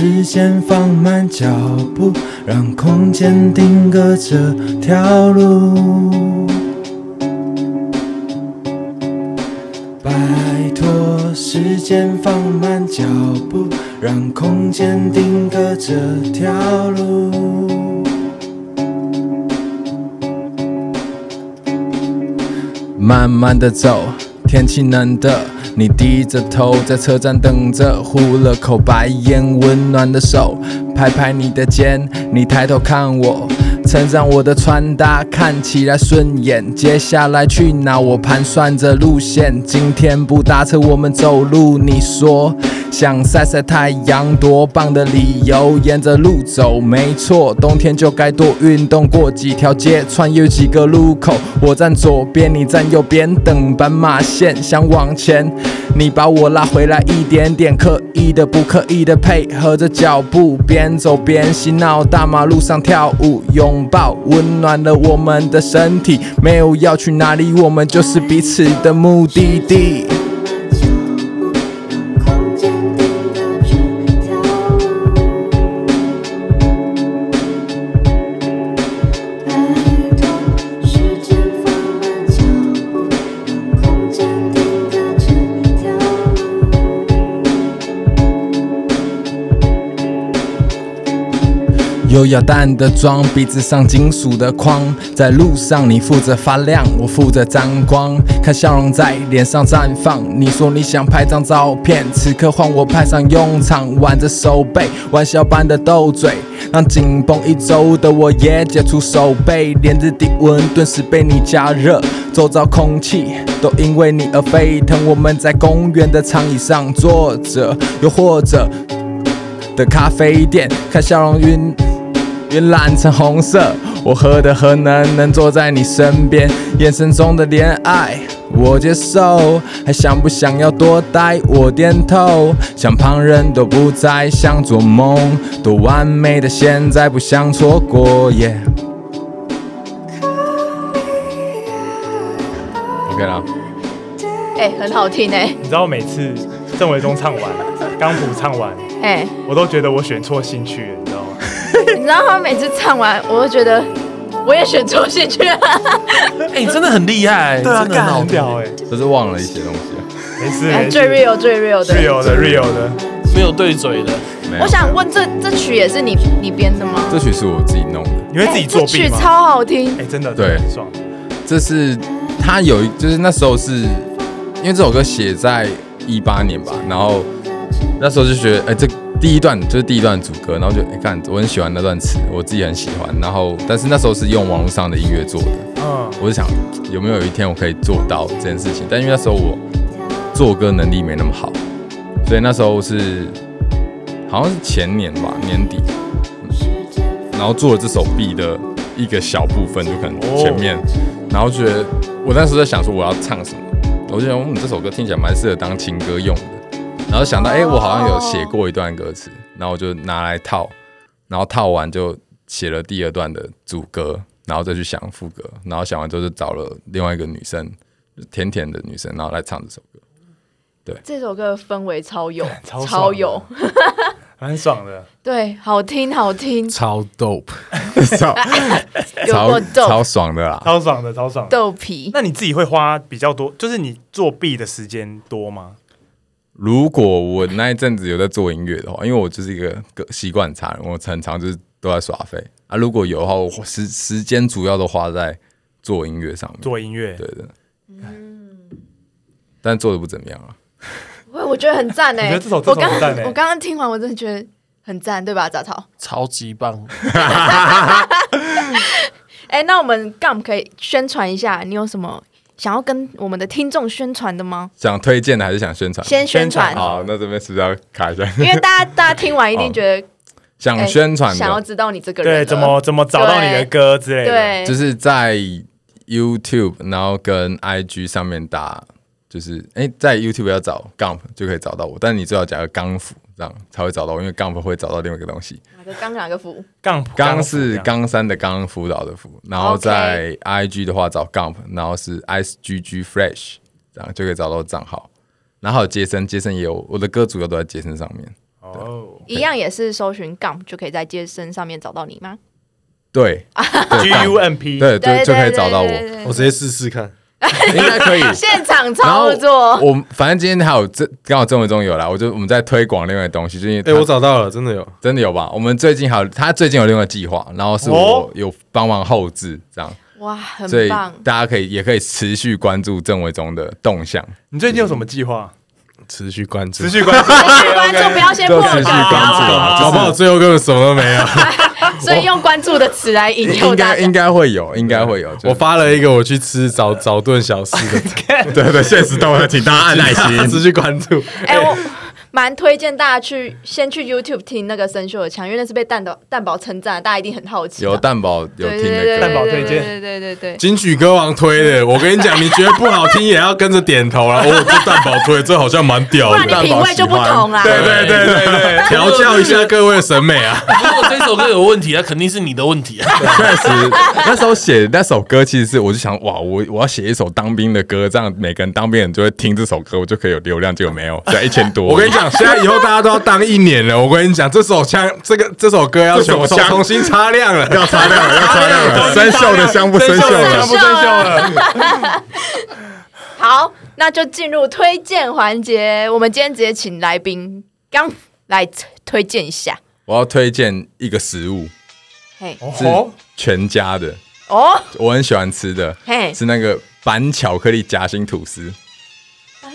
时间放慢脚步，让空间定格这条路。拜托，时间放慢脚步，让空间定格这条路。慢慢的走，天气冷的，你低着头在车站等着，呼了口白烟，温暖的手拍拍你的肩，你抬头看我，称赞我的穿搭看起来顺眼。接下来去哪？我盘算着路线，今天不搭车，我们走路。你说想晒晒太阳，多棒的理由！沿着路走，没错，冬天就该多运动。过几条街，穿越几个路口，我站左边，你站右边，等斑马线，想往前，你把我拉回来一点点，刻意的不刻意的配合着脚步，边走边嬉闹，大马路上跳舞，拥抱温暖了我们的身体，没有要去哪里，我们就是彼此的目的地。优雅淡的妆，鼻子上金属的框，在路上你负责发亮，我负责沾光，看笑容在脸上绽放。你说你想拍张照片，此刻换我派上用场，挽着手背，玩笑般的斗嘴，让紧绷一周的我也解除手背，连日低温顿时被你加热，周遭空气都因为你而沸腾。我们在公园的长椅上坐着，又或者的咖啡店，看笑容晕。晕染成红色，我何德何能能坐在你身边？眼神中的怜爱，我接受，还想不想要多待？我点头，像旁人都不在，像做梦，多完美的现在，不想错过耶。OK 了，哎、很好听哎、你知道每次郑伟忠唱完，[LAUGHS] 刚谱唱完，哎、我都觉得我选错兴趣了，你知道吗？你知道他每次唱完，我都觉得我也选错戏去了。[LAUGHS] 哎，真的很厉害，对啊，真的很好屌哎，就是忘了一些东西啊。没事哎没事最 real 最 real 的。real 的 real 的，没有对嘴的，我想问这这曲也是你你编的吗？这曲是我自己弄的。你会自己作哎这曲弊吗？超好听哎，，真的对很爽，这是他有一，就是那时候是因为这首歌写在一八年吧，然后那时候就觉得，哎、这第一段就是第一段主歌，然后就哎看、我很喜欢那段词，我自己很喜欢，然后但是那时候是用网络上的音乐做的，嗯，我就想有没有有一天我可以做到这件事情，但因为那时候我做歌能力没那么好，所以那时候是好像是前年吧年底，然后做了这首 B 的一个小部分，就可能前面，然后觉得我那时候在想说我要唱什么，我就想嗯这首歌听起来蛮适合当情歌用的，然后想到哎、我好像有写过一段歌词，然后我就拿来套，然后套完就写了第二段的主歌，然后再去想副歌，然后想完之后就找了另外一个女生，甜甜的女生，然后来唱这首歌。对这首歌氛围超有，[LAUGHS] 超超有，[LAUGHS] 蛮爽的。对，好听好听，超 dope。[LAUGHS] 超有超超爽的啦！超爽的，超爽的。豆皮。那你自己会花比较多，就是你作弊的时间多吗？如果我那一阵子有在做音乐的话，因为我就是一个个习惯差人，我常常就是都在耍废啊。如果有的话，我时时间主要都花在做音乐上面。做音乐，对的，嗯但做的不怎么样啊。我我觉得很赞呢、我觉得这首这我刚首很赞欸我刚刚听完，我真的觉得很赞，对吧？杂草。超级棒。[LAUGHS] 哎、那我们 Gum 可以宣传一下，你有什么想要跟我们的听众宣传的吗？想推荐的还是想宣传？先宣传，好，那这边是不是要卡一下？因为大家大家听完一定觉得、[LAUGHS] 想哎宣传的，想要知道你这个人对，怎么怎么找到你的歌之类的。对，就是在 YouTube，然后跟 IG 上面打，就是哎、在 YouTube 要找 Gump 就可以找到我，但你最好加个钢斧，这样才会找到，因为 Gump 会找到另外一个东西。哪个刚哪个福？杠钢是杠，冈山的冈，辅导的辅，然后在 IG 的话找 Gump，然后是 SGG Fresh，这样就可以找到账号。然后还有杰森，杰森也有我的歌，主要都在杰森上面。哦一样也是搜寻 Gum 就可以在杰森上面找到你吗？对，G U M P，对对，就可以找到我，我直接试试看。[LAUGHS] 应该可以。现场然后操作。我反正今天还有这刚好郑伟忠有来，我就我们在推广另外的东西，就是因为哎、他我找到了，真的有。真的有吧？我们最近还有他最近有另外计划，然后是哦我有帮忙后置这样，哇，很所以棒！大家可以也可以持续关注郑伟忠的动向。你最近有什么计划？持续关注，持续关注，[LAUGHS] 持续关注，不要先破 [LAUGHS] 持续关注啊搞不好最后根本什么都没有。[LAUGHS] 所以用关注的词来引诱大家应该应。该会有，应该会有。我发了一个我去吃早早顿小吃的，[LAUGHS] 对对，现实动态，请大家按耐心。[LAUGHS] 持续关注。哎、我蛮推荐大家去先去 YouTube 听那个生锈的枪，因为那是被蛋宝蛋宝称赞，大家一定很好奇。有蛋宝有听的歌，蛋宝推荐对对对对对。金曲歌王推的，我跟你讲，你觉得不好听也要跟着点头啦。[LAUGHS] 哦，这蛋宝推，这好像蛮屌不然的，你品味就不同啦。对对对对对，调教一下各位的审美啊。如果这首歌有问题，那肯定是你的问题啊。[LAUGHS] 确实，那时候写那首歌，其实是我就想，哇，我我要写一首当兵的歌，这样每个人当兵人就会听这首歌，我就可以有流量，结果没有，才一千多。我跟你讲，现在以后大家都要当一年了。我跟你讲，这首枪，这个这首歌要重这首枪重新擦亮了，要擦亮了，要擦亮了，生锈的香不生锈生了不。生锈了？好，那就进入推荐环节。我们今天直接请来宾刚来推荐一下。我要推荐一个食物，嘿，是哦，全家的，哦，我很喜欢吃的，嘿，是那个板巧克力夹心吐司，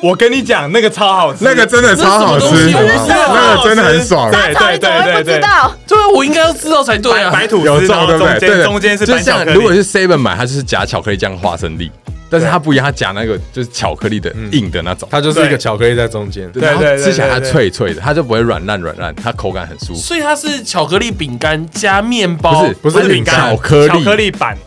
我跟你讲，那个超好吃，那个真的超好吃，那个真的很爽。对草你怎么会不知道？对啊，我应该要知道才对啊。白吐司，有中对不对？中间对，中间是就白巧克力像如果是 Seven 买，它就是夹巧克力酱花生粒，但是它不一样，它夹那个就是巧克力的硬的那种，它就是一个巧克力在中间。对对对对吃起来它对对脆脆的，它就不会软烂软烂，它口感很舒服。所以它是巧克力饼干加面包，不是不是饼干，巧克力巧克力板，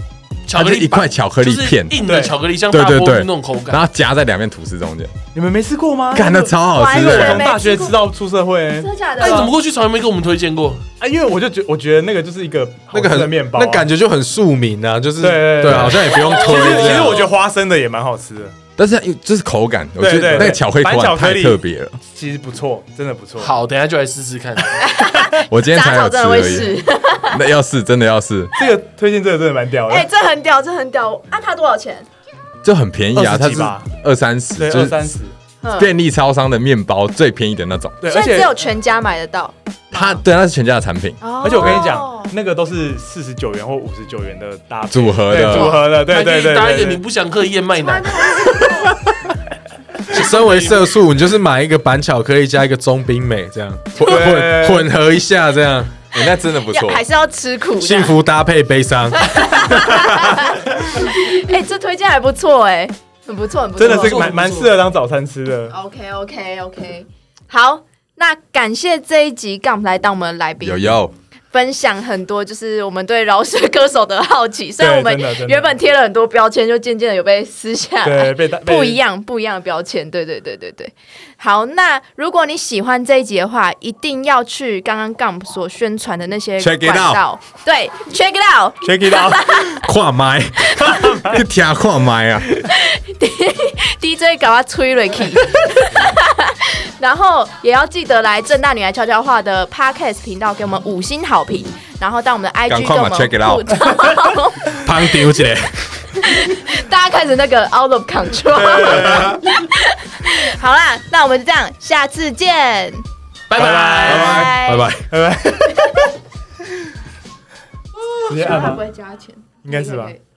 巧克力一块巧克力片硬的对巧克力，像大波对对对那种口感。然后夹在两片吐司中间，你们没吃过吗？干的超好吃的我从。大学吃到出社会真的假的？那你怎么过去从来没跟我们推荐过？啊，因为我就觉我觉得那个就是一个那个很面包啊，那感觉就很庶民啊，就是对对好像也不用推。其实我觉得花生的也蛮好吃的，但是就是口感，我觉得那个巧克力口感太特别了。其实不错，真的不错。，好，等下就来试试看。[LAUGHS] 我今天才有 [LAUGHS] 吃而已，[LAUGHS] 那要试真的要试，这个推荐这个真的蛮屌的，哎，这很屌，这很屌。啊，它多少钱？就很便宜啊，它是二三十，对，就是二三十，嗯便利超商的面包最便宜的那种。对，而且只有全家买得到。它对，它是全家的产品，而而且我跟你讲，那个都是四十九元或五十九元的搭配组合的对组合的，对对对以搭一个对对。你不想喝的燕麦奶，[LAUGHS] 身为色素，你就是买一个板巧克力加一个中冰美，这样混混混合一下，这样哎，那真的不错。要还是要吃苦。幸福搭配悲伤。[LAUGHS] 哎，这推荐还不错哎，很不错，很不错。真的是蛮蛮适合当早餐吃的。OK OK OK，好，那感谢这一集 Gum 来当我们的来宾有，有，分享很多就是我们对饶舌歌手的好奇。虽然我们原本贴了很多标签，就渐渐的有被撕下来对，。被不一样，不一样的标签，对对对对对。好，那如果你喜欢这一集的话，一定要去刚刚 Gump 所宣传的那些 Check it 管道，对，check it out。check it out，[LAUGHS] 跨麦，[LAUGHS] 去听跨麦啊！DJ 搞他吹瑞 key，然后也要记得来正大女孩悄悄话的 Podcast 频道给我们五星好评，然后到我们的 IG 快嘛跟我们 check it out 互动，胖 [LAUGHS] 丢起来，大家开始那个 out of control。好啦，那我们就这样，下次见，拜拜。拜拜。拜拜。[LAUGHS] 直接按吗？会加钱？应该是吧。